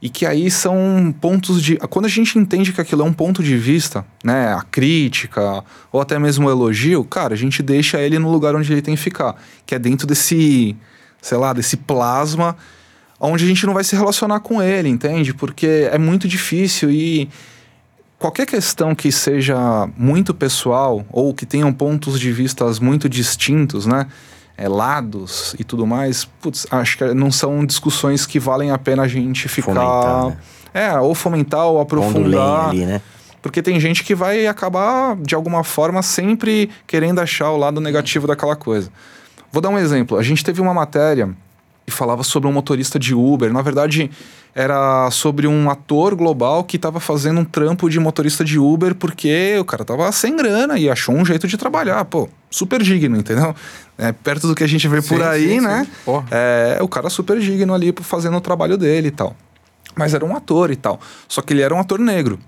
e que aí são pontos de. Quando a gente entende que aquilo é um ponto de vista, né, a crítica ou até mesmo o elogio, cara, a gente deixa ele no lugar onde ele tem que ficar, que é dentro desse, sei lá, desse plasma onde a gente não vai se relacionar com ele, entende? Porque é muito difícil e qualquer questão que seja muito pessoal ou que tenham pontos de vistas muito distintos, né? É, lados e tudo mais, putz, acho que não são discussões que valem a pena a gente ficar. Fomentar, né? É, ou fomentar ou aprofundar. Ali, né? Porque tem gente que vai acabar, de alguma forma, sempre querendo achar o lado negativo daquela coisa. Vou dar um exemplo. A gente teve uma matéria e falava sobre um motorista de Uber. Na verdade, era sobre um ator global que estava fazendo um trampo de motorista de Uber porque o cara tava sem grana e achou um jeito de trabalhar. Pô, super digno, entendeu? É, perto do que a gente vê sim, por aí, sim, né? Sim. É, o cara super digno ali fazendo o trabalho dele e tal. Mas era um ator e tal. Só que ele era um ator negro.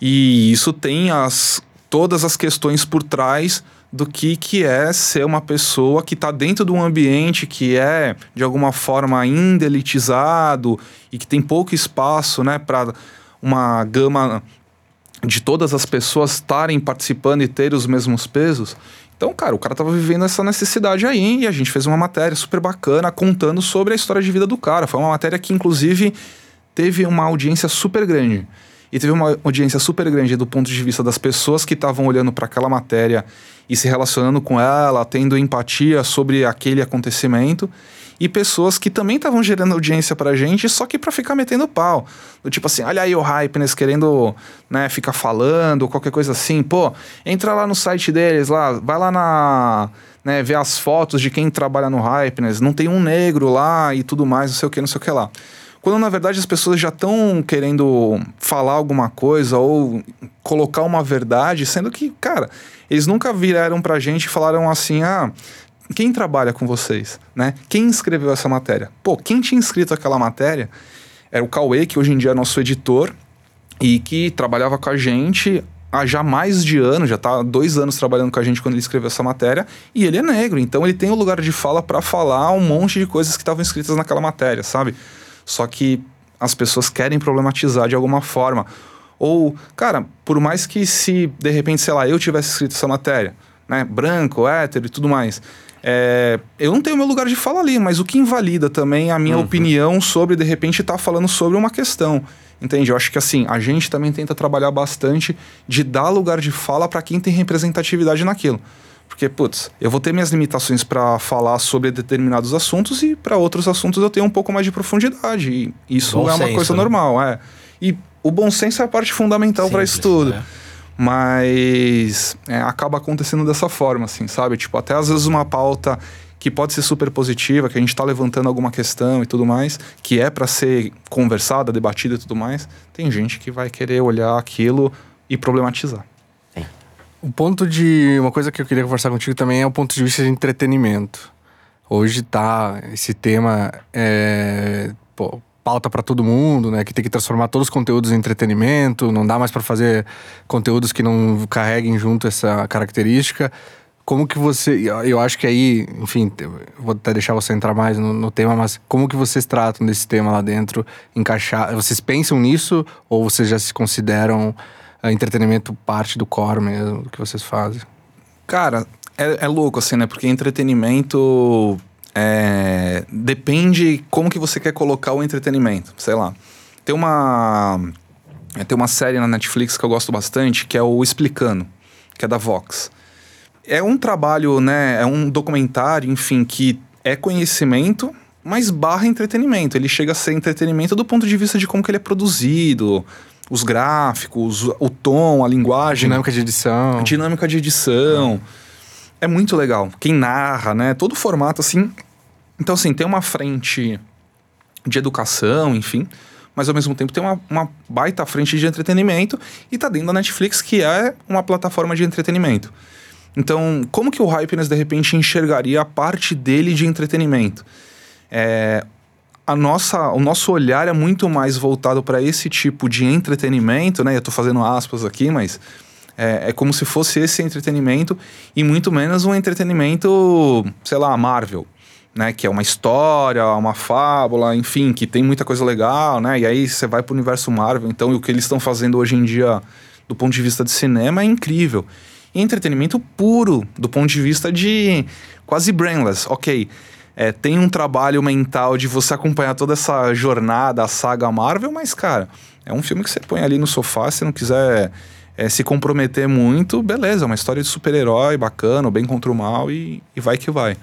E isso tem as, todas as questões por trás do que, que é ser uma pessoa que está dentro de um ambiente que é, de alguma forma, indelitizado e que tem pouco espaço né, para uma gama de todas as pessoas estarem participando e ter os mesmos pesos. Então, cara, o cara tava vivendo essa necessidade aí e a gente fez uma matéria super bacana contando sobre a história de vida do cara. Foi uma matéria que, inclusive, teve uma audiência super grande. E teve uma audiência super grande do ponto de vista das pessoas que estavam olhando para aquela matéria e se relacionando com ela, tendo empatia sobre aquele acontecimento. E pessoas que também estavam gerando audiência pra gente, só que para ficar metendo pau. Do tipo assim, olha aí o Hypeness querendo né, ficar falando, qualquer coisa assim. Pô, entra lá no site deles, lá, vai lá na. Né, ver as fotos de quem trabalha no Hypeness. Não tem um negro lá e tudo mais, não sei o que, não sei o que lá. Quando na verdade as pessoas já estão querendo falar alguma coisa ou colocar uma verdade, sendo que, cara, eles nunca viraram pra gente e falaram assim: ah, quem trabalha com vocês, né? Quem escreveu essa matéria? Pô, quem tinha escrito aquela matéria era o Cauê, que hoje em dia é nosso editor e que trabalhava com a gente há já mais de anos, já está dois anos trabalhando com a gente quando ele escreveu essa matéria, e ele é negro, então ele tem o lugar de fala para falar um monte de coisas que estavam escritas naquela matéria, sabe? Só que as pessoas querem problematizar de alguma forma. Ou, cara, por mais que se de repente, sei lá, eu tivesse escrito essa matéria, né, branco, hétero e tudo mais, é, eu não tenho meu lugar de fala ali, mas o que invalida também a minha uhum. opinião sobre, de repente, estar tá falando sobre uma questão. Entende? Eu acho que assim, a gente também tenta trabalhar bastante de dar lugar de fala para quem tem representatividade naquilo. Porque, putz, eu vou ter minhas limitações para falar sobre determinados assuntos e para outros assuntos eu tenho um pouco mais de profundidade. E isso bom é uma senso, coisa né? normal, é. E o bom senso é a parte fundamental para isso tudo. É. Mas é, acaba acontecendo dessa forma, assim, sabe? Tipo, até às vezes uma pauta que pode ser super positiva, que a gente está levantando alguma questão e tudo mais, que é para ser conversada, debatida e tudo mais, tem gente que vai querer olhar aquilo e problematizar. O ponto de. Uma coisa que eu queria conversar contigo também é o ponto de vista de entretenimento. Hoje tá. Esse tema é. Pô, pauta para todo mundo, né? Que tem que transformar todos os conteúdos em entretenimento. Não dá mais para fazer conteúdos que não carreguem junto essa característica. Como que você. Eu acho que aí, enfim, vou até deixar você entrar mais no, no tema, mas como que vocês tratam desse tema lá dentro? Encaixar. Vocês pensam nisso ou vocês já se consideram entretenimento parte do core mesmo, que vocês fazem? Cara, é, é louco, assim, né? Porque entretenimento é, depende como que você quer colocar o entretenimento. Sei lá. Tem uma é, tem uma série na Netflix que eu gosto bastante, que é o Explicando, que é da Vox. É um trabalho, né? É um documentário, enfim, que é conhecimento, mas barra entretenimento. Ele chega a ser entretenimento do ponto de vista de como que ele é produzido, os gráficos, o tom, a linguagem. Dinâmica de edição. Dinâmica de edição. É muito legal. Quem narra, né? Todo o formato, assim. Então, assim, tem uma frente de educação, enfim mas ao mesmo tempo tem uma, uma baita frente de entretenimento e tá dentro da Netflix, que é uma plataforma de entretenimento. Então, como que o Hypeness de repente enxergaria a parte dele de entretenimento? É, a nossa, o nosso olhar é muito mais voltado para esse tipo de entretenimento, né? Eu estou fazendo aspas aqui, mas é, é, como se fosse esse entretenimento e muito menos um entretenimento, sei lá, Marvel né? Que é uma história, uma fábula, enfim, que tem muita coisa legal, né? E aí você vai pro universo Marvel, então, o que eles estão fazendo hoje em dia, do ponto de vista de cinema, é incrível. Entretenimento puro, do ponto de vista de quase brainless. Ok, é, tem um trabalho mental de você acompanhar toda essa jornada, a saga Marvel, mas, cara, é um filme que você põe ali no sofá, se não quiser é, se comprometer muito, beleza, é uma história de super-herói bacana, bem contra o mal e, e vai que vai.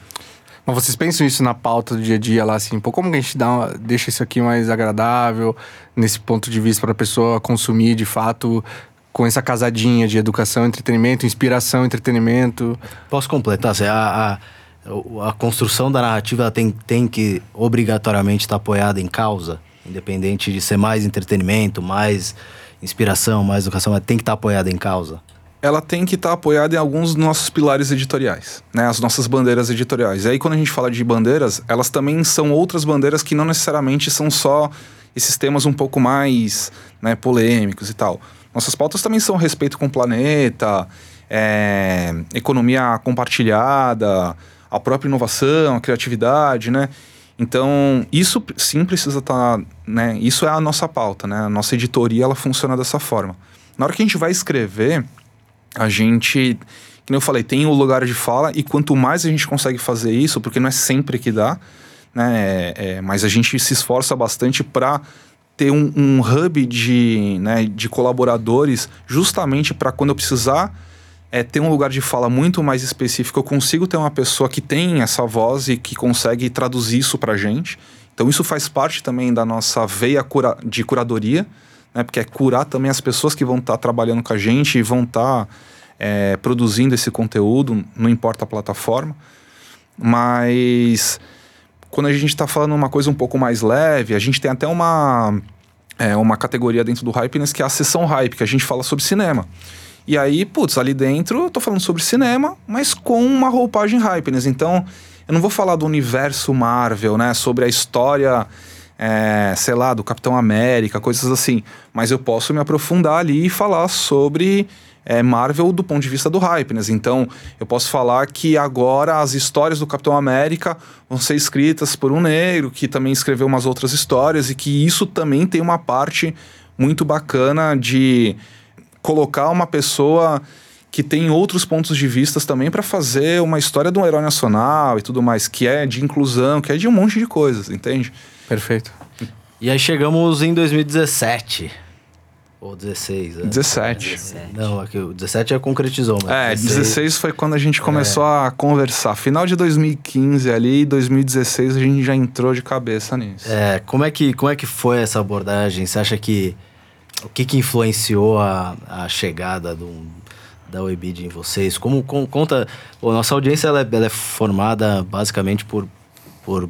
Mas vocês pensam isso na pauta do dia a dia lá, assim, pô, como que a gente dá uma, deixa isso aqui mais agradável, nesse ponto de vista para a pessoa consumir de fato com essa casadinha de educação, entretenimento, inspiração, entretenimento? Posso completar? Assim, a, a, a construção da narrativa tem, tem que obrigatoriamente estar apoiada em causa, independente de ser mais entretenimento, mais inspiração, mais educação, mas tem que estar apoiada em causa ela tem que estar tá apoiada em alguns dos nossos pilares editoriais, né? As nossas bandeiras editoriais. E aí, quando a gente fala de bandeiras, elas também são outras bandeiras que não necessariamente são só esses temas um pouco mais né, polêmicos e tal. Nossas pautas também são respeito com o planeta, é, economia compartilhada, a própria inovação, a criatividade, né? Então, isso sim precisa estar, tá, né? Isso é a nossa pauta, né? A nossa editoria, ela funciona dessa forma. Na hora que a gente vai escrever, a gente, como eu falei, tem o lugar de fala e quanto mais a gente consegue fazer isso, porque não é sempre que dá, né? É, é, mas a gente se esforça bastante para ter um, um, hub de, né, de colaboradores justamente para quando eu precisar é, ter um lugar de fala muito mais específico, eu consigo ter uma pessoa que tem essa voz e que consegue traduzir isso para gente. Então isso faz parte também da nossa veia cura de curadoria, né? Porque é curar também as pessoas que vão estar tá trabalhando com a gente e vão estar tá, é, produzindo esse conteúdo, não importa a plataforma. Mas quando a gente está falando uma coisa um pouco mais leve, a gente tem até uma, é, uma categoria dentro do Hypeness que é a sessão Hype, que a gente fala sobre cinema. E aí, putz, ali dentro eu tô falando sobre cinema, mas com uma roupagem Hypeness. Então, eu não vou falar do universo Marvel, né? Sobre a história é, sei lá, do Capitão América, coisas assim. Mas eu posso me aprofundar ali e falar sobre é, Marvel do ponto de vista do Hypeness. Então, eu posso falar que agora as histórias do Capitão América vão ser escritas por um negro que também escreveu umas outras histórias e que isso também tem uma parte muito bacana de colocar uma pessoa que tem outros pontos de vista também para fazer uma história de um herói nacional e tudo mais, que é de inclusão, que é de um monte de coisas, entende? Perfeito. E aí chegamos em 2017. Ou 16, né? 17. 17. Não, aqui, o 17 já concretizou, mas. É, 16, 16 foi quando a gente começou é. a conversar. Final de 2015 ali, 2016 a gente já entrou de cabeça nisso. É, como é que, como é que foi essa abordagem? Você acha que. O que, que influenciou a, a chegada do, da Webid em vocês? Como, com, conta. A nossa audiência ela é, ela é formada basicamente por por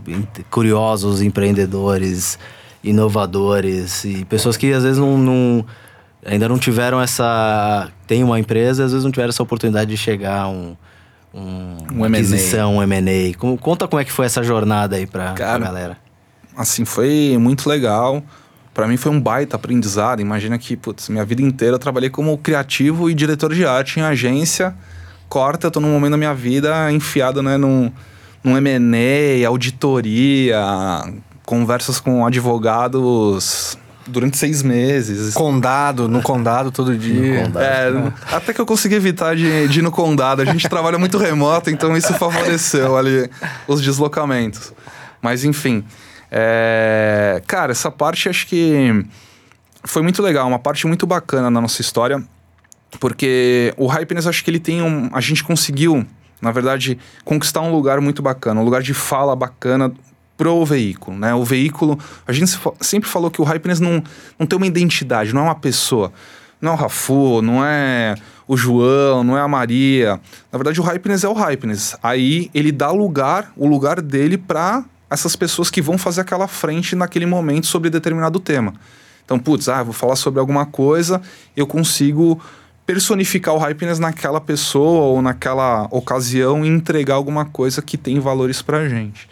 curiosos, empreendedores, inovadores e pessoas que às vezes não, não ainda não tiveram essa tem uma empresa às vezes não tiveram essa oportunidade de chegar a um um, um aquisição, um M&A. Conta como é que foi essa jornada aí para a galera. Assim, foi muito legal. Para mim foi um baita aprendizado. Imagina que, putz, minha vida inteira eu trabalhei como criativo e diretor de arte em agência. Corta, eu tô num momento da minha vida enfiado, né, num um M&A, auditoria, conversas com advogados durante seis meses. Condado, no condado todo dia. condado. É, até que eu consegui evitar de, de ir no condado. A gente trabalha muito remoto, então isso favoreceu ali os deslocamentos. Mas enfim. É, cara, essa parte acho que foi muito legal, uma parte muito bacana na nossa história. Porque o Hypeness, acho que ele tem um. A gente conseguiu, na verdade, conquistar um lugar muito bacana, um lugar de fala bacana pro veículo, né? O veículo, a gente sempre falou que o Hypeness não, não tem uma identidade, não é uma pessoa. Não é o Rafu, não é o João, não é a Maria. Na verdade, o Hypeness é o Hypeness. Aí ele dá lugar, o lugar dele para essas pessoas que vão fazer aquela frente naquele momento sobre determinado tema. Então, putz, ah, vou falar sobre alguma coisa, eu consigo personificar o Hypeness naquela pessoa ou naquela ocasião e entregar alguma coisa que tem valores pra gente.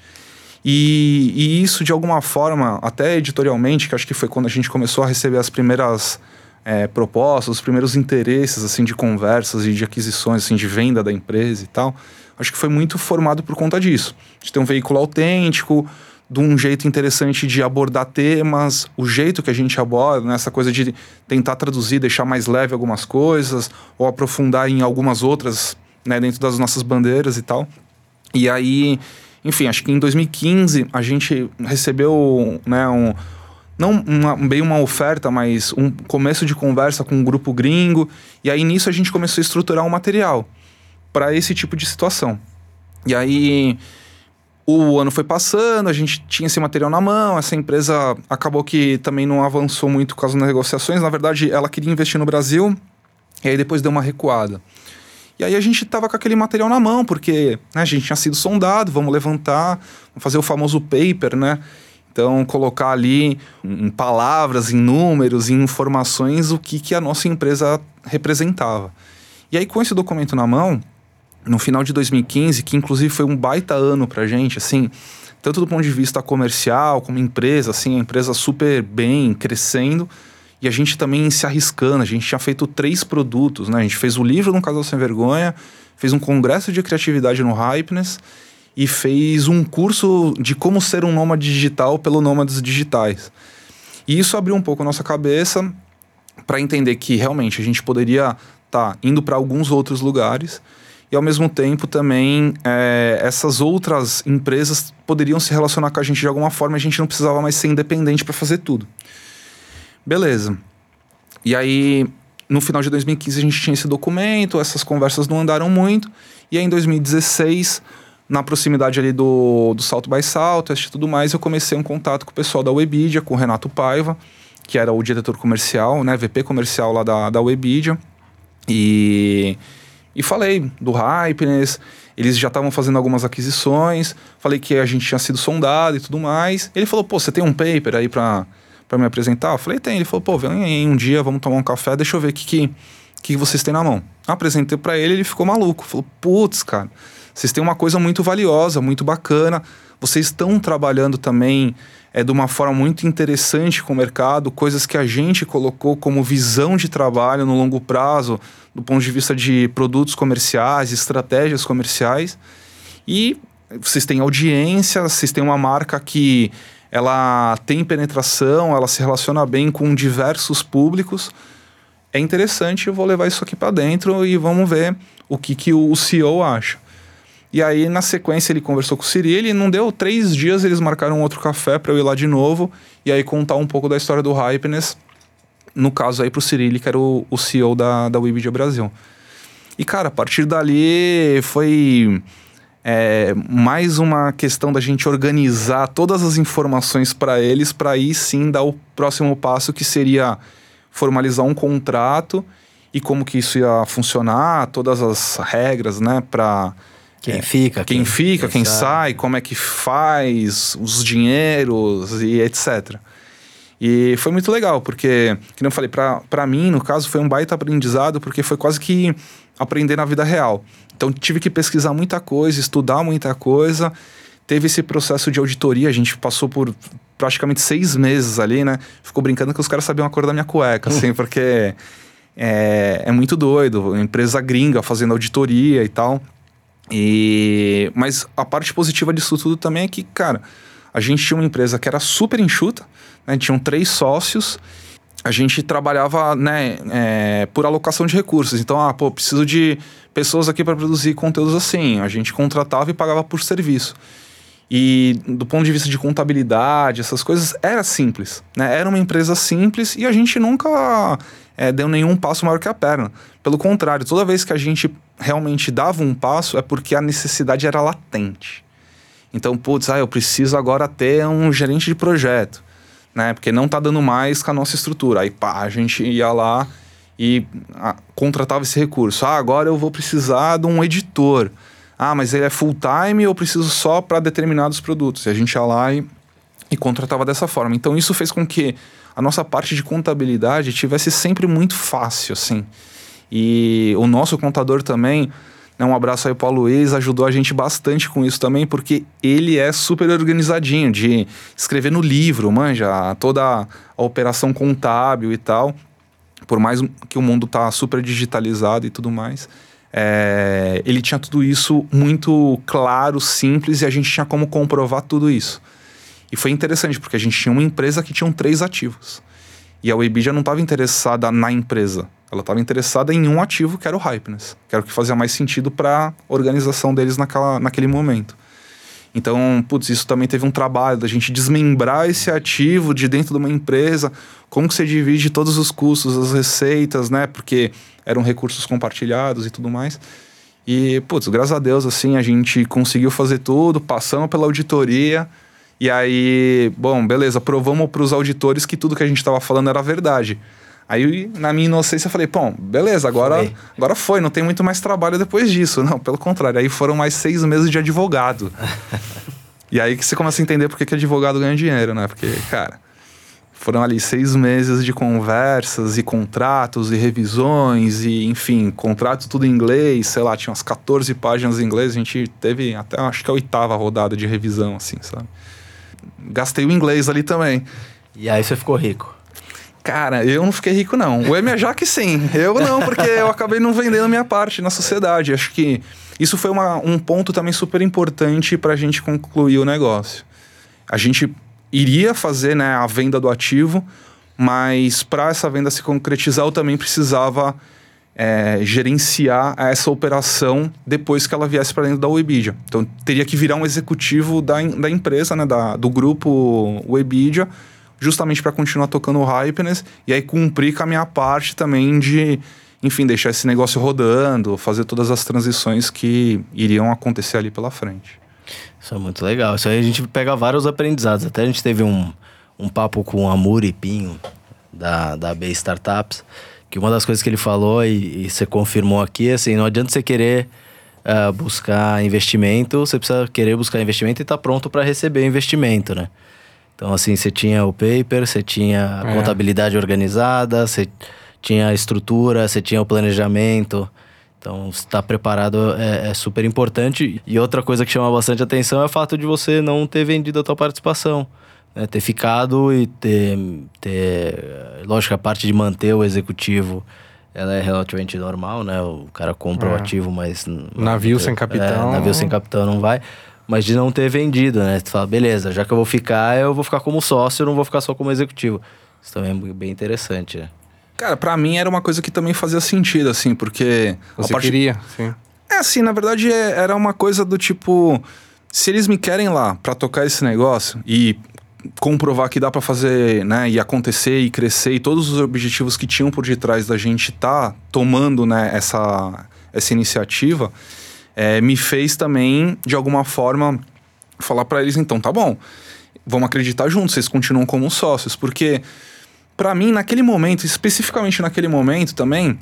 E, e isso, de alguma forma, até editorialmente, que acho que foi quando a gente começou a receber as primeiras é, propostas, os primeiros interesses, assim, de conversas e de aquisições, assim, de venda da empresa e tal, acho que foi muito formado por conta disso. De ter um veículo autêntico, de um jeito interessante de abordar temas, o jeito que a gente aborda, né? essa coisa de tentar traduzir, deixar mais leve algumas coisas, ou aprofundar em algumas outras, né, dentro das nossas bandeiras e tal. E aí, enfim, acho que em 2015 a gente recebeu, né, um, não uma, bem uma oferta, mas um começo de conversa com um grupo gringo, e aí nisso a gente começou a estruturar um material para esse tipo de situação. E aí o ano foi passando, a gente tinha esse material na mão, essa empresa acabou que também não avançou muito com as negociações. Na verdade, ela queria investir no Brasil, e aí depois deu uma recuada. E aí a gente tava com aquele material na mão, porque né, a gente tinha sido sondado, vamos levantar, vamos fazer o famoso paper, né? Então, colocar ali em palavras, em números, em informações, o que, que a nossa empresa representava. E aí, com esse documento na mão, no final de 2015, que inclusive foi um baita ano pra gente, assim, tanto do ponto de vista comercial, como empresa, assim, a empresa super bem, crescendo, e a gente também se arriscando, a gente tinha feito três produtos, né? A gente fez o livro no Casal Sem Vergonha, fez um congresso de criatividade no Hypeness e fez um curso de como ser um nômade digital pelo Nômades Digitais. E isso abriu um pouco a nossa cabeça para entender que realmente a gente poderia estar tá indo para alguns outros lugares e ao mesmo tempo também é, essas outras empresas poderiam se relacionar com a gente de alguma forma, a gente não precisava mais ser independente para fazer tudo. Beleza. E aí, no final de 2015, a gente tinha esse documento, essas conversas não andaram muito, e aí em 2016, na proximidade ali do, do Salto by Southwest e tudo mais, eu comecei um contato com o pessoal da Webidia, com o Renato Paiva, que era o diretor comercial, né, VP comercial lá da, da Webidia, e, e falei do Hypeness, eles já estavam fazendo algumas aquisições, falei que a gente tinha sido sondado e tudo mais. Ele falou, pô, você tem um paper aí para para me apresentar? Eu falei, tem. Ele falou, pô, vem aí um dia, vamos tomar um café, deixa eu ver o que, que, que vocês têm na mão. Apresentei para ele, ele ficou maluco. Falou, putz, cara, vocês têm uma coisa muito valiosa, muito bacana. Vocês estão trabalhando também é, de uma forma muito interessante com o mercado, coisas que a gente colocou como visão de trabalho no longo prazo, do ponto de vista de produtos comerciais, estratégias comerciais. E vocês têm audiência, vocês têm uma marca que ela tem penetração, ela se relaciona bem com diversos públicos. É interessante, eu vou levar isso aqui para dentro e vamos ver o que, que o CEO acha. E aí, na sequência, ele conversou com o Cyril e não deu três dias, eles marcaram outro café para eu ir lá de novo e aí contar um pouco da história do Hypeness, no caso aí pro Cyril, que era o, o CEO da, da Webidia Brasil. E, cara, a partir dali foi é, mais uma questão da gente organizar todas as informações para eles, para aí sim dar o próximo passo, que seria formalizar um contrato e como que isso ia funcionar, todas as regras, né, para Quem fica, quem, fica, quem, sai. como é que faz, os dinheiros e etc. E foi muito legal, porque, como eu falei, para mim, no caso, foi um baita aprendizado, porque foi quase que aprender na vida real. Então tive que pesquisar muita coisa, estudar muita coisa. Teve esse processo de auditoria, a gente passou por praticamente seis meses ali, né? Ficou brincando que os caras sabiam a cor da minha cueca, assim, porque é, é muito doido. Empresa gringa fazendo auditoria e tal. E... Mas a parte positiva disso tudo também é que, cara, a gente tinha uma empresa que era super enxuta, né? Tinham três sócios. A gente trabalhava né, é, por alocação de recursos. Então, ah, pô, preciso de pessoas aqui para produzir conteúdos assim. A gente contratava e pagava por serviço. E do ponto de vista de contabilidade, essas coisas, era simples. Né? Era uma empresa simples e a gente nunca é, deu nenhum passo maior que a perna. Pelo contrário, toda vez que a gente realmente dava um passo é porque a necessidade era latente. Então, putz, ah, eu preciso agora ter um gerente de projeto, né? Porque não tá dando mais com a nossa estrutura. Aí, pá, a gente ia lá e ah, contratava esse recurso. Ah, agora eu vou precisar de um editor. Ah, mas ele é full time ou eu preciso só para determinados produtos? E a gente ia lá e, e contratava dessa forma. Então, isso fez com que a nossa parte de contabilidade tivesse sempre muito fácil, assim. E o nosso contador também um abraço aí, Paulo Luiz, ajudou a gente bastante com isso também, porque ele é super organizadinho de escrever no livro, manja, toda a operação contábil e tal. Por mais que o mundo tá super digitalizado e tudo mais, é, ele tinha tudo isso muito claro, simples e a gente tinha como comprovar tudo isso. E foi interessante, porque a gente tinha uma empresa que tinha três ativos. E a Webidia não estava interessada na empresa, ela estava interessada em um ativo que era o Hypeness, que era o que fazia mais sentido para a organização deles naquela, naquele momento. Então, putz, isso também teve um trabalho da gente desmembrar esse ativo de dentro de uma empresa, como que você divide todos os custos, as receitas, né? Porque eram recursos compartilhados e tudo mais. E, putz, graças a Deus, assim, a gente conseguiu fazer tudo, passamos pela auditoria. E aí, bom, beleza, provamos para os auditores que tudo que a gente estava falando era verdade. Aí, na minha inocência, eu falei, bom, beleza, agora foi. agora foi, não tem muito mais trabalho depois disso. Não, pelo contrário, aí foram mais seis meses de advogado. e aí que você começa a entender por que, que advogado ganha dinheiro, né? Porque, cara, foram ali seis meses de conversas e contratos e revisões e, enfim, contratos tudo em inglês, sei lá, tinha umas 14 páginas em inglês, a gente teve até, acho que a oitava rodada de revisão, assim, sabe? Gastei o inglês ali também. E aí você ficou rico? Cara, eu não fiquei rico, não. O Emiajac, sim. Eu não, porque eu acabei não vendendo minha parte na sociedade. Acho que isso foi uma, um ponto também super importante para a gente concluir o negócio. A gente iria fazer né, a venda do ativo, mas para essa venda se concretizar, eu também precisava é, gerenciar essa operação depois que ela viesse para dentro da Webidia. Então, teria que virar um executivo da, da empresa, né, da, do grupo Webidia, justamente para continuar tocando o Hypeness e aí cumprir com a minha parte também de, enfim, deixar esse negócio rodando, fazer todas as transições que iriam acontecer ali pela frente. Isso é muito legal. Isso aí a gente pega vários aprendizados. Até a gente teve um, um papo com o Amor e Pinho, da, da B Startups, que uma das coisas que ele falou e, e você confirmou aqui, assim, não adianta você querer uh, buscar investimento, você precisa querer buscar investimento e estar tá pronto para receber investimento, né? Então, assim, você tinha o paper, você tinha a é. contabilidade organizada, você tinha a estrutura, você tinha o planejamento. Então, estar preparado é, é, super importante. E outra coisa que chama bastante atenção é o fato de você não ter vendido a tua participação. Né? Ter ficado e ter, ter... Lógico, a parte de manter o executivo ela é relativamente normal, né? O cara compra é. o ativo, mas... Navio sem capitão. É, navio sem capitão não vai mas de não ter vendido, né? Tu fala, beleza, já que eu vou ficar, eu vou ficar como sócio, eu não vou ficar só como executivo. Isso também é bem interessante, né? Cara, para mim era uma coisa que também fazia sentido, assim, porque. Você parte... queria, sim. É, assim, na verdade é, era uma coisa do tipo. Se eles me querem lá para tocar esse negócio e comprovar que dá para fazer, né, e acontecer e crescer e todos os objetivos que tinham por detrás da gente tá tomando, né, essa, essa iniciativa, é, me fez também, de alguma forma, falar para eles: então, tá bom, vamos acreditar juntos, vocês continuam como sócios. Porque, para mim, naquele momento, especificamente naquele momento também,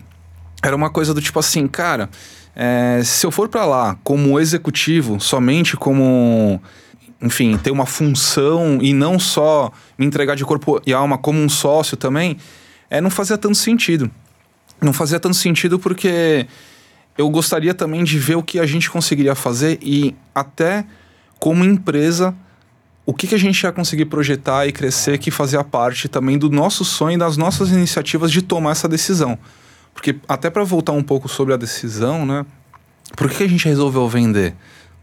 era uma coisa do tipo assim, cara, é, se eu for para lá como executivo, somente como enfim, ter uma função e não só me entregar de corpo e alma como um sócio também, é, não fazia tanto sentido. Não fazia tanto sentido porque eu gostaria também de ver o que a gente conseguiria fazer e até como empresa o que, que a gente ia conseguir projetar e crescer que fazia parte também do nosso sonho e das nossas iniciativas de tomar essa decisão. Porque até para voltar um pouco sobre a decisão, né? Por que a gente resolveu vender?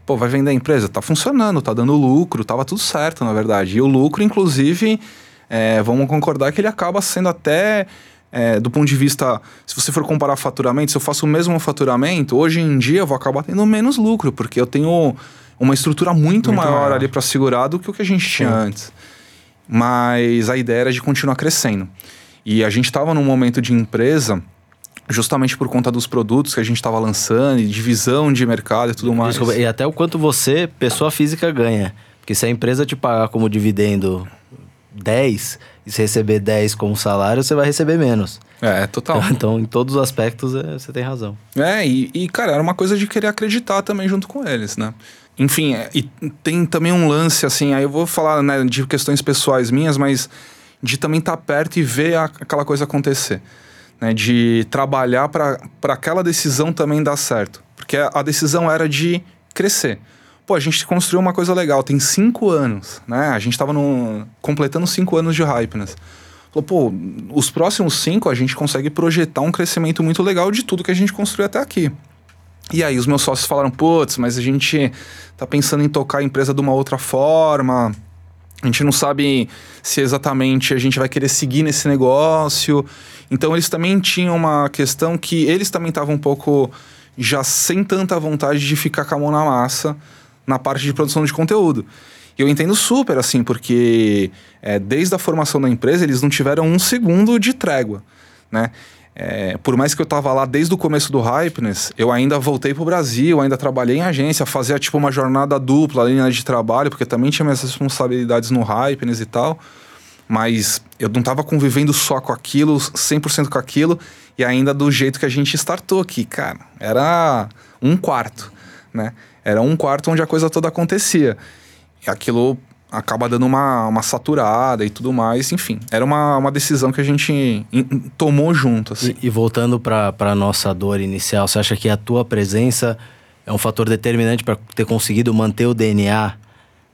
pô, vai vender a empresa? Tá funcionando, tá dando lucro, tava tudo certo, na verdade. E o lucro, inclusive, é, vamos concordar que ele acaba sendo até. É, do ponto de vista, se você for comparar faturamento, se eu faço o mesmo faturamento, hoje em dia eu vou acabar tendo menos lucro, porque eu tenho uma estrutura muito, muito maior, maior, ali para segurar do que o que a gente Sim. tinha antes. Mas a ideia era de continuar crescendo. E a gente estava num momento de empresa justamente por conta dos produtos que a gente estava lançando, e divisão de mercado e tudo mais. Desculpa, e até o quanto você, pessoa física, ganha. Porque se a empresa te pagar como dividendo 10 e se receber 10 como salário, você vai receber menos. É, total. Então, então em todos os aspectos, é, você tem razão. É, e, e, cara, era uma coisa de querer acreditar também junto com eles, né? Enfim, é, e tem também um lance, assim, aí eu vou falar né, de questões pessoais minhas, mas de também estar tá perto e ver a, aquela coisa acontecer né, de trabalhar para aquela decisão também dar certo. Porque a decisão era de crescer. Pô, a gente construiu uma coisa legal, tem cinco anos, né? A gente estava completando cinco anos de Hypeness. Falou, pô, os próximos cinco a gente consegue projetar um crescimento muito legal de tudo que a gente construiu até aqui. E aí os meus sócios falaram, putz, mas a gente tá pensando em tocar a empresa de uma outra forma, a gente não sabe se exatamente a gente vai querer seguir nesse negócio. Então eles também tinham uma questão que eles também estavam um pouco já sem tanta vontade de ficar com a mão na massa na parte de produção de conteúdo. E eu entendo super, assim, porque é, desde a formação da empresa eles não tiveram um segundo de trégua, né? É, por mais que eu tava lá desde o começo do Hypeness, eu ainda voltei pro Brasil, ainda trabalhei em agência, fazia tipo uma jornada dupla ali de trabalho, porque também tinha minhas responsabilidades no Hypeness e tal. Mas eu não tava convivendo só com aquilo, 100% com aquilo, e ainda do jeito que a gente startou aqui, cara. Era um quarto, né? Era um quarto onde a coisa toda acontecia. E aquilo acaba dando uma, uma saturada e tudo mais, enfim. Era uma, uma decisão que a gente tomou junto, assim. E, e voltando para a nossa dor inicial, você acha que a tua presença é um fator determinante para ter conseguido manter o DNA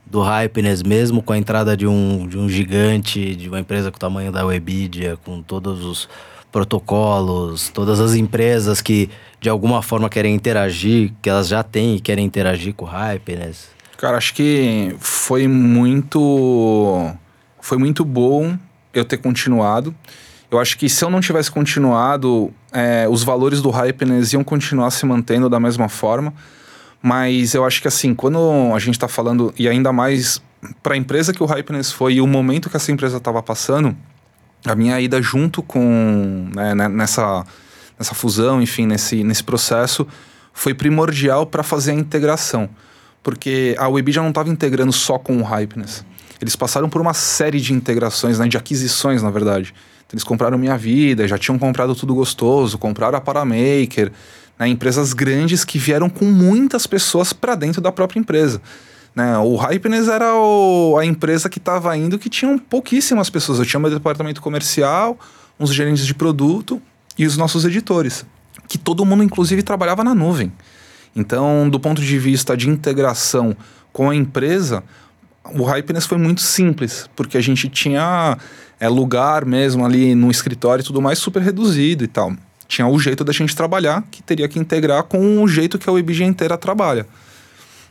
do Hypeness mesmo com a entrada de um, de um gigante, de uma empresa com o tamanho da Webidia, com todos os protocolos, todas as empresas que de alguma forma querem interagir, que elas já têm e querem interagir com o Hypeness? Cara, acho que foi muito. Foi muito bom eu ter continuado. Eu acho que se eu não tivesse continuado, é, os valores do Hypeness iam continuar se mantendo da mesma forma. Mas eu acho que assim, quando a gente está falando, e ainda mais para a empresa que o Hypeness foi e o momento que essa empresa estava passando, a minha ida junto com. Né, né, nessa, nessa fusão, enfim, nesse, nesse processo, foi primordial para fazer a integração porque a Webi já não estava integrando só com o Hypeness. Eles passaram por uma série de integrações, né, de aquisições, na verdade. Então, eles compraram Minha Vida, já tinham comprado Tudo Gostoso, compraram a Paramaker, né, empresas grandes que vieram com muitas pessoas para dentro da própria empresa. Né? O Hypeness era o, a empresa que estava indo que tinham pouquíssimas pessoas. Eu tinha meu departamento comercial, uns gerentes de produto e os nossos editores, que todo mundo, inclusive, trabalhava na nuvem. Então, do ponto de vista de integração com a empresa, o Hypeness foi muito simples, porque a gente tinha é, lugar mesmo ali no escritório e tudo mais super reduzido e tal. Tinha o jeito da gente trabalhar, que teria que integrar com o jeito que a WebG inteira trabalha.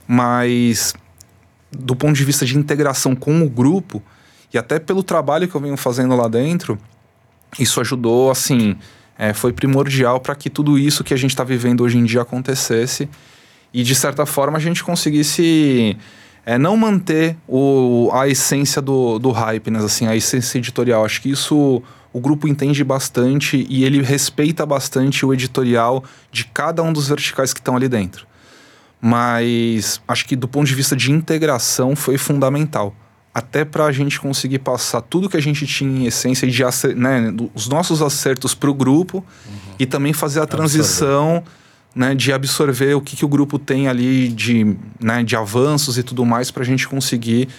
Mas, do ponto de vista de integração com o grupo, e até pelo trabalho que eu venho fazendo lá dentro, isso ajudou, assim, é, foi primordial para que tudo isso que a gente está vivendo hoje em dia acontecesse e, de certa forma, a gente conseguisse é, não manter o, a essência do, do hype, né? assim, a essência editorial. Acho que isso o grupo entende bastante e ele respeita bastante o editorial de cada um dos verticais que estão ali dentro. Mas acho que do ponto de vista de integração foi fundamental até para a gente conseguir passar tudo que a gente tinha em essência de né, os nossos acertos para o grupo uhum. e também fazer a transição né, de absorver o que, que o grupo tem ali de, né, de avanços e tudo mais para a gente conseguir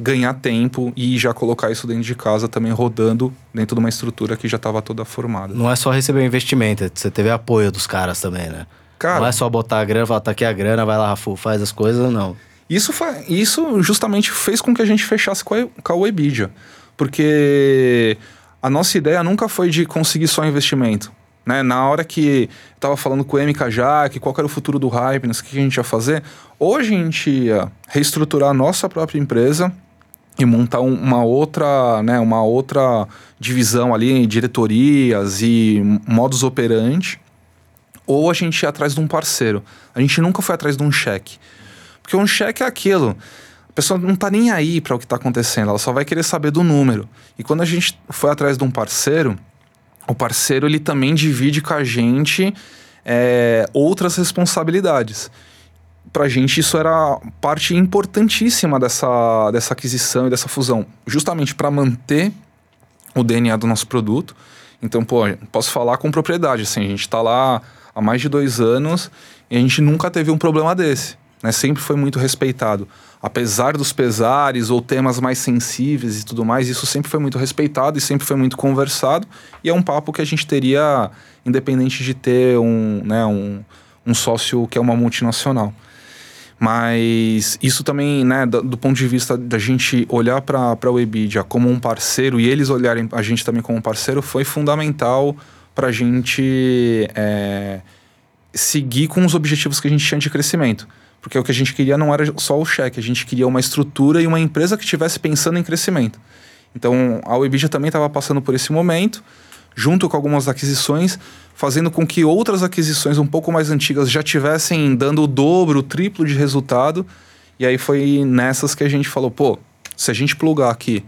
ganhar tempo e já colocar isso dentro de casa também rodando dentro de uma estrutura que já estava toda formada. Não é só receber investimento, você teve apoio dos caras também, né? Cara, não é só botar a grana, falar, tá aqui a grana, vai lá, Rafu, faz as coisas, não. Isso, isso justamente fez com que a gente fechasse com a, com a Webidia. Porque a nossa ideia nunca foi de conseguir só investimento. Né? Na hora que eu tava falando com o MK Jack, qual era o futuro do Hypeness, o que a gente ia fazer, hoje a gente ia reestruturar a nossa própria empresa e montar um, uma outra, né, uma outra divisão ali em diretorias e modus operandi, ou a gente ia atrás de um parceiro. A gente nunca foi atrás de um cheque. Porque um cheque é aquilo. A pessoa não tá nem aí para o que está acontecendo, ela só vai querer saber do número. E quando a gente foi atrás de um parceiro, o parceiro ele também divide com a gente é, outras responsabilidades. Para a gente isso era parte importantíssima dessa, dessa aquisição e dessa fusão, justamente para manter o DNA do nosso produto. Então, pô, posso falar com propriedade, assim, a gente está lá há mais de dois anos e a gente nunca teve um problema desse, né? Sempre foi muito respeitado apesar dos pesares ou temas mais sensíveis e tudo mais, isso sempre foi muito respeitado e sempre foi muito conversado. E é um papo que a gente teria, independente de ter um, né, um, um sócio que é uma multinacional. Mas isso também, né, do, do ponto de vista da gente olhar para a Webidia como um parceiro e eles olharem a gente também como um parceiro, foi fundamental para a gente é, seguir com os objetivos que a gente tinha de crescimento. Porque o que a gente queria não era só o cheque, a gente queria uma estrutura e uma empresa que estivesse pensando em crescimento. Então a Webidia também estava passando por esse momento, junto com algumas aquisições, fazendo com que outras aquisições um pouco mais antigas já tivessem dando o dobro, o triplo de resultado. E aí foi nessas que a gente falou, pô, se a gente plugar aqui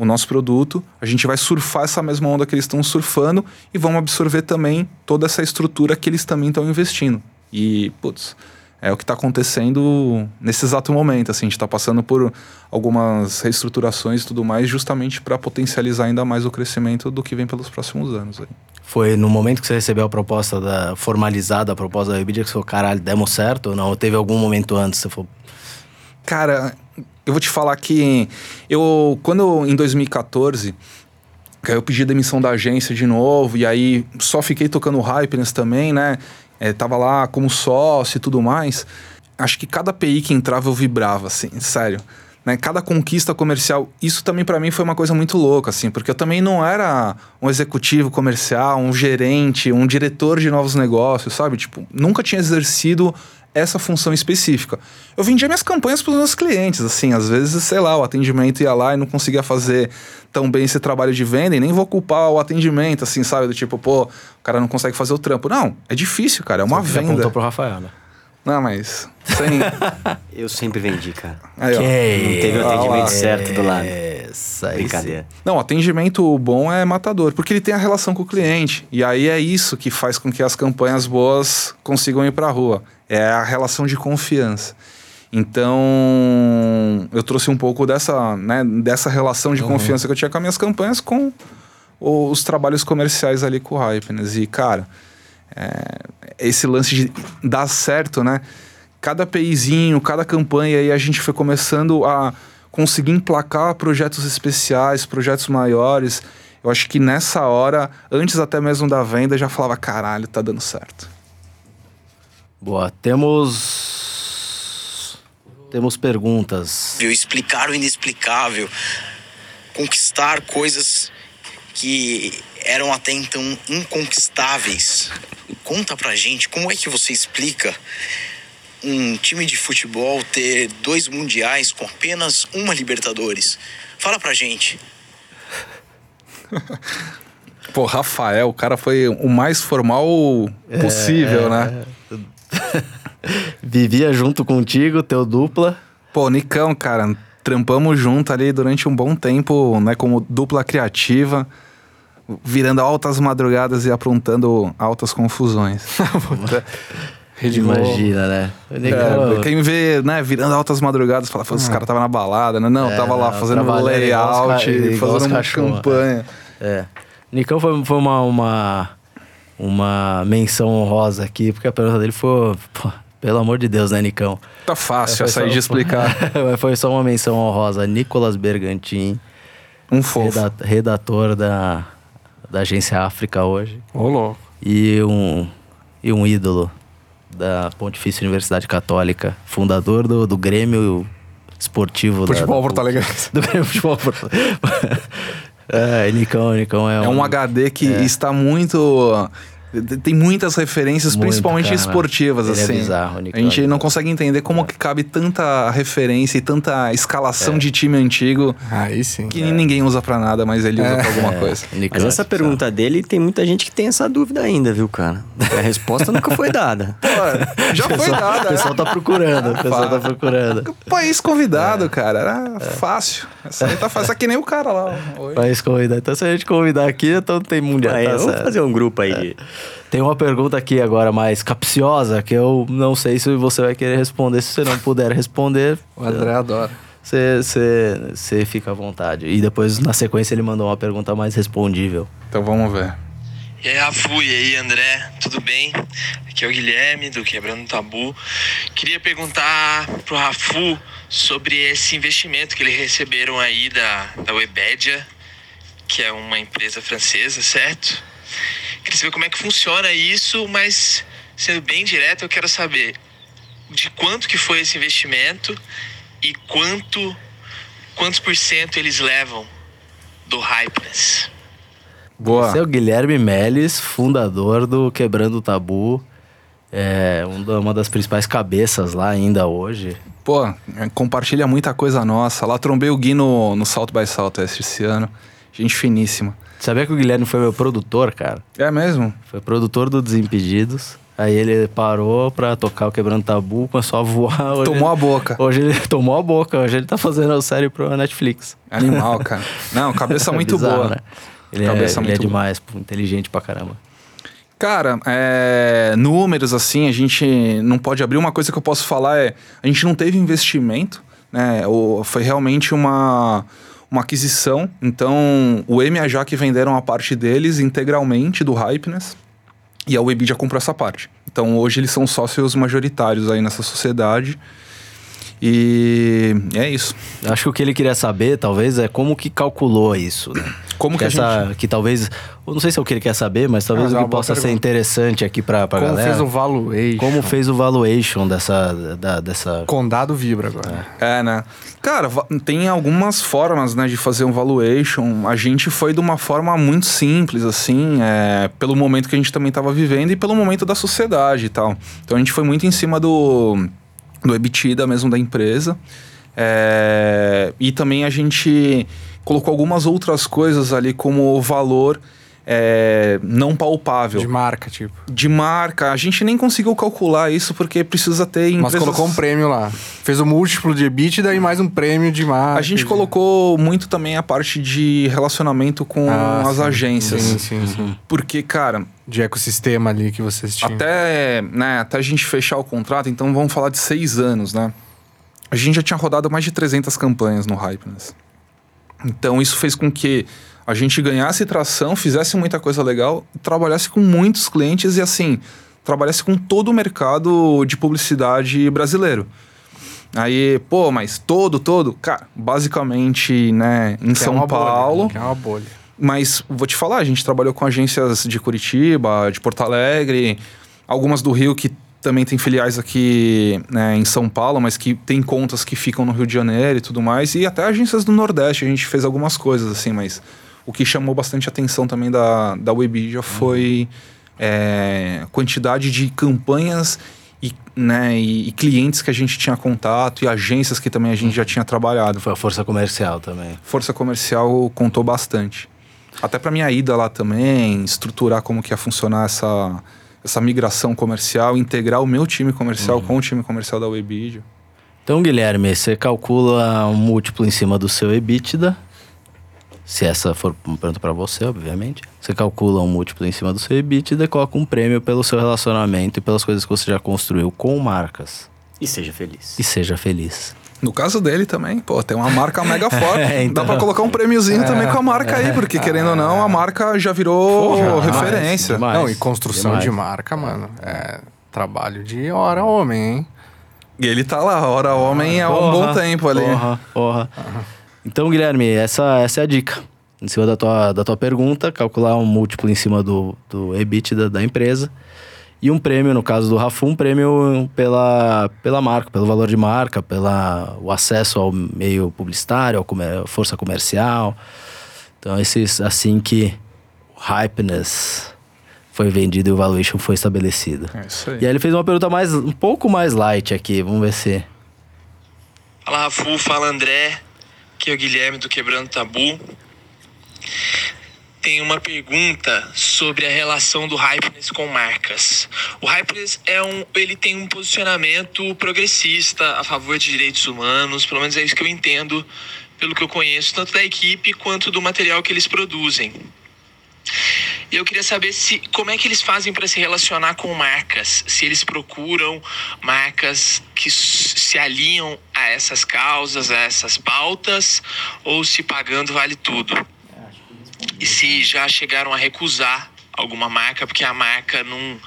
o nosso produto, a gente vai surfar essa mesma onda que eles estão surfando e vamos absorver também toda essa estrutura que eles também estão investindo. E, putz, é o que está acontecendo nesse exato momento. Assim, a gente está passando por algumas reestruturações e tudo mais, justamente para potencializar ainda mais o crescimento do que vem pelos próximos anos. Aí. Foi no momento que você recebeu a proposta da formalizada, a proposta da Webidia, que você falou, caralho, demos certo ou não? Ou teve algum momento antes que você falou... Cara, eu vou te falar que eu, quando em 2014 eu pedi demissão da agência de novo, e aí só fiquei tocando Hypeness também, né? é, tava lá como sócio e tudo mais. Acho que cada PI que entrava eu vibrava, assim, sério. Né? Cada conquista comercial, isso também para mim foi uma coisa muito louca, assim, porque eu também não era um executivo comercial, um gerente, um diretor de novos negócios, sabe? Tipo, nunca tinha exercido essa função específica. Eu vendia minhas campanhas para os meus clientes, assim, às vezes, sei lá, o atendimento ia lá e não conseguia fazer tão bem esse trabalho de venda e nem vou culpar o atendimento, assim, sabe? Do tipo, pô, o cara não consegue fazer o trampo. Não, é difícil, cara, é uma Você venda. Apontou pro Rafael, né? Não, mas. Sem... eu sempre vendi, cara. Aí, ó. Não teve o atendimento certo do lado. Essa Brincadeira. Não, atendimento bom é matador, porque ele tem a relação com o cliente. E aí é isso que faz com que as campanhas boas consigam ir pra rua. É a relação de confiança. Então, eu trouxe um pouco dessa, né, dessa relação de uhum. confiança que eu tinha com as minhas campanhas com os trabalhos comerciais ali com o Hypeness. E, cara, é, esse lance de dar certo, né? Cada PIzinho, cada campanha, aí a gente foi começando a conseguir emplacar projetos especiais, projetos maiores. Eu acho que nessa hora, antes até mesmo da venda, já falava: caralho, tá dando certo. Boa. Temos temos perguntas. Explicar o inexplicável, conquistar coisas que eram até então inconquistáveis. Conta pra gente como é que você explica um time de futebol ter dois mundiais com apenas uma Libertadores. Fala pra gente. Pô, Rafael, o cara foi o mais formal possível, é, né? É. Vivia junto contigo, teu dupla. Pô, Nicão, cara, trampamos junto ali durante um bom tempo, né, como dupla criativa, virando altas madrugadas e aprontando altas confusões. Imagina, né? É, quem vê, né, virando altas madrugadas, fala, ah. esse cara tava na balada, né? Não, é, tava lá fazendo layout, fazendo uma campanha. É. Nicão foi, foi uma, uma, uma menção honrosa aqui, porque a pergunta dele foi, pô, pelo amor de Deus, né, Nicão? Tá fácil essa aí de explicar. foi só uma menção honrosa. Nicolas Bergantin. Um fofo. Redator da, da agência África hoje. Ô, louco. E um, e um ídolo da Pontifícia Universidade Católica. Fundador do, do Grêmio Esportivo. Futebol da, Porto Alegre. Do Grêmio Futebol Porto É, Nicão, Nicão é, é um... um HD que é. está muito Tem muitas referências, Muito, principalmente cara. esportivas, Ele é assim. bizarro, o Nicolas a gente é não bizarro. consegue entender como que cabe tanta referência e tanta escalação de time antigo Aí sim. que ninguém usa pra nada, mas ele usa pra alguma coisa. Mas essa pergunta dele, tem muita gente que tem essa dúvida ainda, viu, cara? A resposta nunca foi dada. Já foi O dada. pessoal tá procurando, o pessoal tá procurando. País convidado, cara. Era fácil. Essa aí tá fácil. Que nem o cara lá. hoje. País convidar. Então, se a gente convidar aqui, então tem mundial. Tá vamos fazer um grupo aí. Tem uma pergunta aqui agora mais capciosa que eu não sei se você vai querer responder. Se você não puder responder, O André adora. você, você, você fica à vontade. E depois, na sequência, ele mandou uma pergunta mais respondível. Então vamos ver. E aí, Rafu, e aí, André, tudo bem? Aqui é o Guilherme, do Quebrando Tabu. Queria perguntar pro Rafu sobre esse investimento que eles receberam aí da, da Webedia, que é uma empresa francesa, certo? Queria saber como é que funciona isso, mas sendo bem direto, eu quero saber de quanto que foi esse investimento e quanto quantos por cento eles levam do Hypeness. Boa. Esse é o Guilherme Meles, fundador do Quebrando o Tabu. É um uma das principais cabeças lá ainda hoje. Pô, é, compartilha muita coisa nossa. Lá trombei o Gui no, no Salto by Southwest esse ano. Gente finíssima. Sabia que o Guilherme foi meu produtor, cara? É mesmo? Foi produtor do Desimpedidos. Aí ele parou pra tocar o Quebrando Tabu, começou a voar. Hoje Tomou ele- a boca. Hoje ele tomou a boca, hoje ele tá fazendo a série pro Netflix. Animal, cara. Não, cabeça muito Bizarro, boa. né? Ele, é, Cabeça ele é muito boa. demais, pô, inteligente pra caramba. Cara, é, números assim, a gente não pode abrir. Uma coisa que eu posso falar é: a gente não teve investimento, né? O- foi realmente uma, uma aquisição. Então, o M e a Jaque venderam a parte deles integralmente do Hypeness e a Webidia comprou essa parte. Então, hoje eles são sócios majoritários aí nessa sociedade. E é isso. Acho que o que ele queria saber, talvez, é como que calculou isso, né? Como que, que, a essa, gente. que talvez. Eu não sei se é o que ele quer saber, mas talvez é o que boa possa ser pergunta. interessante aqui pra, pra Como galera. fez o valuation? Como fez o valuation dessa. Da, dessa... Condado vibra agora. É, né? Cara, tem algumas formas, né, de fazer um valuation. A gente foi de uma forma muito simples, assim, é, pelo momento que a gente também estava vivendo e pelo momento da sociedade e tal. Então a gente foi muito em cima do, do EBITDA mesmo da empresa. É, e também a gente colocou algumas outras coisas ali como valor é, não palpável. De marca, tipo. De marca, a gente nem conseguiu calcular isso porque precisa ter Mas empresas... colocou um prêmio lá. Fez o múltiplo de EBITDA e mais um prêmio de marca. A gente de- colocou muito também a parte de relacionamento com Ah, as sim. agências. Sim, sim, sim. Porque, cara, De ecossistema ali que vocês tinham. até, né, até a gente fechar o contrato, então vamos falar de seis anos, né? A gente já tinha rodado mais de 300 campanhas no Hypeness. Então isso fez com que a gente ganhasse tração, fizesse muita coisa legal, trabalhasse com muitos clientes e assim, trabalhasse com todo o mercado de publicidade brasileiro. Aí, pô, mas todo, todo, cara, basicamente, né, em Que é São bolha, Paulo. que é uma bolha. Mas vou te falar, a gente trabalhou com agências de Curitiba, de Porto Alegre, algumas do Rio que também tem filiais aqui né, em São Paulo, mas que tem contas que ficam no Rio de Janeiro e tudo mais, e até agências do Nordeste, a gente fez algumas coisas assim, mas o que chamou bastante atenção também da, da Webidia foi é, a quantidade de campanhas e, né, e, e clientes que a gente tinha contato e agências que também a gente já tinha trabalhado. Foi a força comercial também. Força comercial contou bastante. Até para minha ida lá também, estruturar como que ia funcionar essa, essa migração comercial, integrar o meu time comercial com o time comercial da Webidio. Então, Guilherme, você calcula um múltiplo em cima do seu EBITDA. Se essa for uma pergunta para você, obviamente. Você calcula um múltiplo em cima do seu EBITDA e coloca um prêmio pelo seu relacionamento e pelas coisas que você já construiu com marcas. E seja feliz. E seja feliz. No caso dele também, pô, tem uma marca mega forte. É, então. Dá pra colocar um prêmiozinho também com a marca aí, porque querendo ou não, a marca já virou Porra, referência. demais. Não, e construção demais. de marca, mano. É trabalho de hora homem, hein? E ele tá lá, hora homem, há um Porra, bom tempo ali. Porra, porra. Então, Guilherme, essa, essa é a dica. Em cima da tua, da tua pergunta, calcular um múltiplo em cima do, do EBITDA da empresa. E um prêmio, no caso do Rafu, um prêmio pela, pela marca, pelo valor de marca, pela o acesso ao meio publicitário, ao comer, força comercial. Então, esses assim que o Hypeness foi vendido e o valuation foi estabelecido. É isso aí. E aí ele fez uma pergunta mais, um pouco mais light aqui, vamos ver se. Fala Rafu, fala André, aqui é o Guilherme do Quebrando Tabu. Tem uma pergunta sobre a relação do Hypeness com marcas. O Hypeness é um, ele tem um posicionamento progressista a favor de direitos humanos, pelo menos é isso que eu entendo pelo que eu conheço, tanto da equipe quanto do material que eles produzem. E eu queria saber se como é que eles fazem para se relacionar com marcas, se eles procuram marcas que se alinham a essas causas, a essas pautas, ou se pagando vale tudo. E se já chegaram a recusar alguma marca porque a marca não,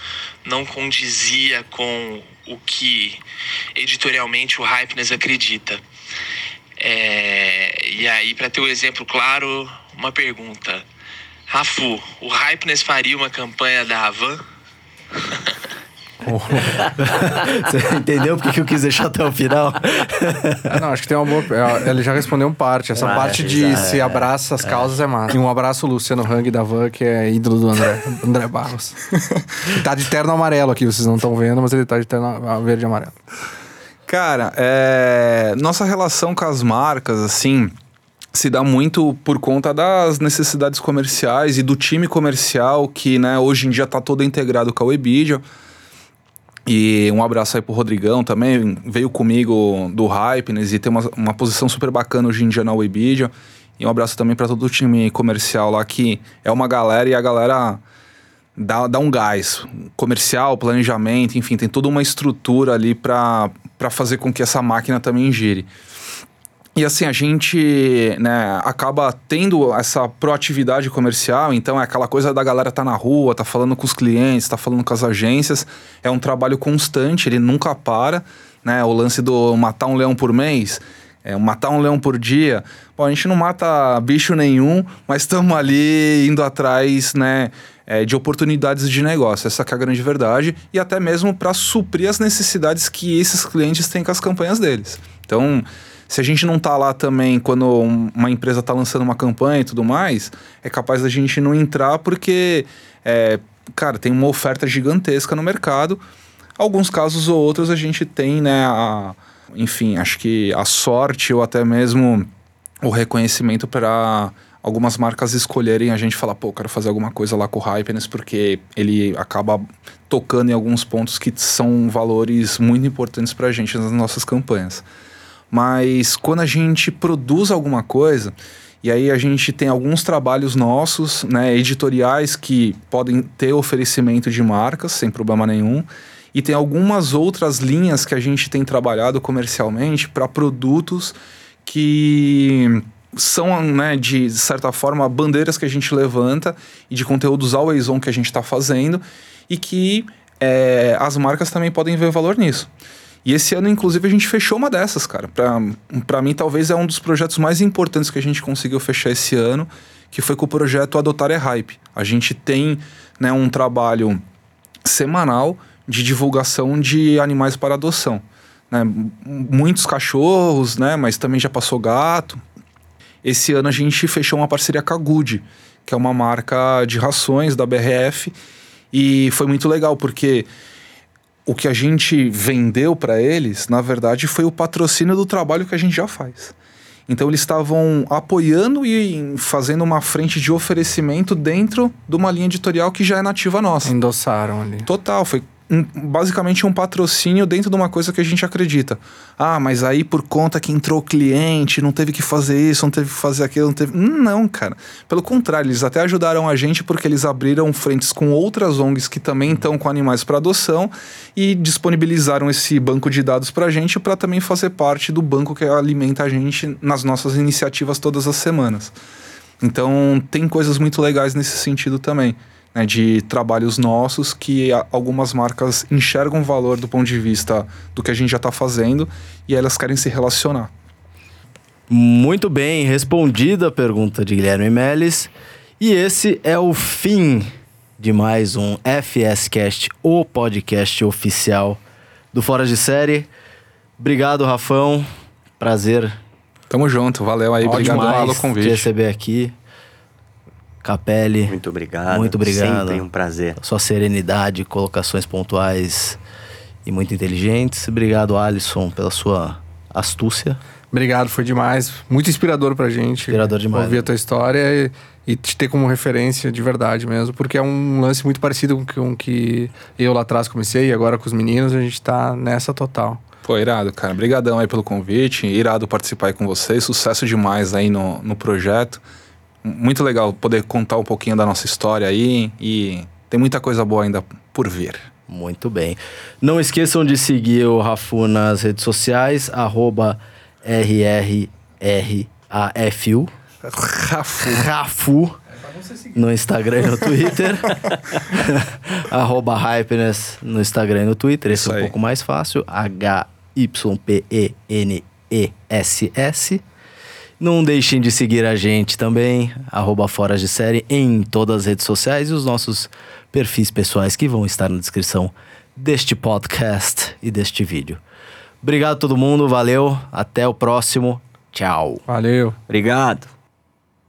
não condizia com o que editorialmente o Hypeness acredita. É, e aí, para ter um exemplo claro, uma pergunta. Rafu, o Hypeness faria uma campanha da Havan? Você entendeu porque que eu quis deixar até o final? Ah, não, acho que tem uma boa. é, Ele já respondeu um parte. Essa Ah, parte de exato, se é, abraça as causas é massa. E um abraço, Luciano Hang da Van, que é ídolo do André, André Barros. Ele tá de terno amarelo aqui, vocês não estão vendo, mas ele tá de terno verde e amarelo. Cara, é... nossa relação com as marcas, assim, se dá muito por conta das necessidades comerciais e do time comercial que, né, hoje em dia tá todo integrado com a Webidia. E um abraço aí pro Rodrigão também, veio comigo do Hypeness e tem uma, uma posição super bacana hoje em dia na Webidia. E um abraço também para todo o time comercial lá, que é uma galera e a galera dá, dá um gás. Comercial, planejamento, enfim, tem toda uma estrutura ali para fazer com que essa máquina também gire. E assim, a gente né, acaba tendo essa proatividade comercial, então é aquela coisa da galera tá na rua, tá falando com os clientes, tá falando com as agências, é um trabalho constante, ele nunca para, né? O lance do matar um leão por mês, é matar um leão por dia. Bom, a gente não mata bicho nenhum, mas estamos ali indo atrás, né? é, de oportunidades de negócio, essa é a grande verdade, e até mesmo para suprir as necessidades que esses clientes têm com as campanhas deles. Então, se a gente não tá lá também quando um- uma empresa tá lançando uma campanha e tudo mais, é capaz da gente não entrar porque, é, cara, tem uma oferta gigantesca no mercado. Alguns casos ou outros a gente tem, né, a, enfim, acho que a sorte ou até mesmo o reconhecimento para algumas marcas escolherem a gente falar, pô, quero fazer alguma coisa lá com o Hypeness porque ele acaba tocando em alguns pontos que são valores muito importantes para a gente nas nossas campanhas. Mas quando a gente produz alguma coisa, e aí a gente tem alguns trabalhos nossos, né, editoriais que podem ter oferecimento de marcas sem problema nenhum, e tem algumas outras linhas que a gente tem trabalhado comercialmente para produtos que são, né, de certa forma, bandeiras que a gente levanta e de conteúdos always on que a gente está fazendo e que é, as marcas também podem ver valor nisso. E esse ano, inclusive, a gente fechou uma dessas, cara. Pra mim, talvez é um dos projetos mais importantes que a gente conseguiu fechar esse ano, que foi com o projeto Adotar é Hype. A gente tem né, um trabalho semanal de divulgação de animais para adoção. Né? Muitos cachorros, né? mas também já passou gato. Esse ano a gente fechou uma parceria com a Good, que é uma marca de rações da BRF. E foi muito legal, porque o que a gente vendeu para eles, na verdade, foi o patrocínio do trabalho que a gente já faz. Então eles estavam apoiando e fazendo uma frente de oferecimento dentro de uma linha editorial que já é nativa nossa. Endossaram ali. Total, foi um- basicamente um patrocínio dentro de uma coisa que a gente acredita. Ah, mas aí por conta que entrou cliente, não teve que fazer isso, não teve que fazer aquilo, não teve. Hum, Não, cara. Pelo contrário, eles até ajudaram a gente porque eles abriram frentes com outras ONGs que também estão com animais para adoção e disponibilizaram esse banco de dados para a gente para também fazer parte do banco que alimenta a gente nas nossas iniciativas todas as semanas. Então, tem coisas muito legais nesse sentido também, né, de trabalhos nossos que algumas marcas enxergam valor do ponto de vista do que a gente já está fazendo e elas querem se relacionar. Muito bem, respondida a pergunta de Guilherme Meles. E esse é o fim de mais um FSCast, o podcast oficial do Fora de Série. Obrigado, Rafão. Prazer Tamo junto, valeu aí, Ótimo, obrigado pelo demais te convite. receber aqui. Capelli. Muito obrigado. Muito obrigado. Sempre um prazer. Sua serenidade, colocações pontuais e muito inteligentes. Obrigado, Alisson, pela sua astúcia. Obrigado, foi demais. Muito inspirador pra gente. Inspirador demais, Ouvir né? a tua história e, e te ter como referência de verdade mesmo. Porque é um lance muito parecido com, que- com que eu lá atrás comecei e agora com os meninos a gente tá nessa total. Pô, irado, cara. Obrigadão aí pelo convite. Irado participar aí com vocês. Sucesso demais aí no, no projeto. Muito legal poder contar um pouquinho da nossa história aí. E tem muita coisa boa ainda por vir. Muito bem. Não esqueçam de seguir o Rafu nas redes sociais, arroba RRRAFU. Rafu. Rafu. No Instagram e no Twitter. arroba Hypeness no Instagram e no Twitter. Esse Isso é um aí. pouco mais fácil. H-Y-P-E-N-E-S-S. Não deixem de seguir a gente também, arroba Fora de Série, em todas as redes sociais e os nossos perfis pessoais que vão estar na descrição deste podcast e deste vídeo. Obrigado a todo mundo, valeu, até o próximo, tchau. Valeu. Obrigado.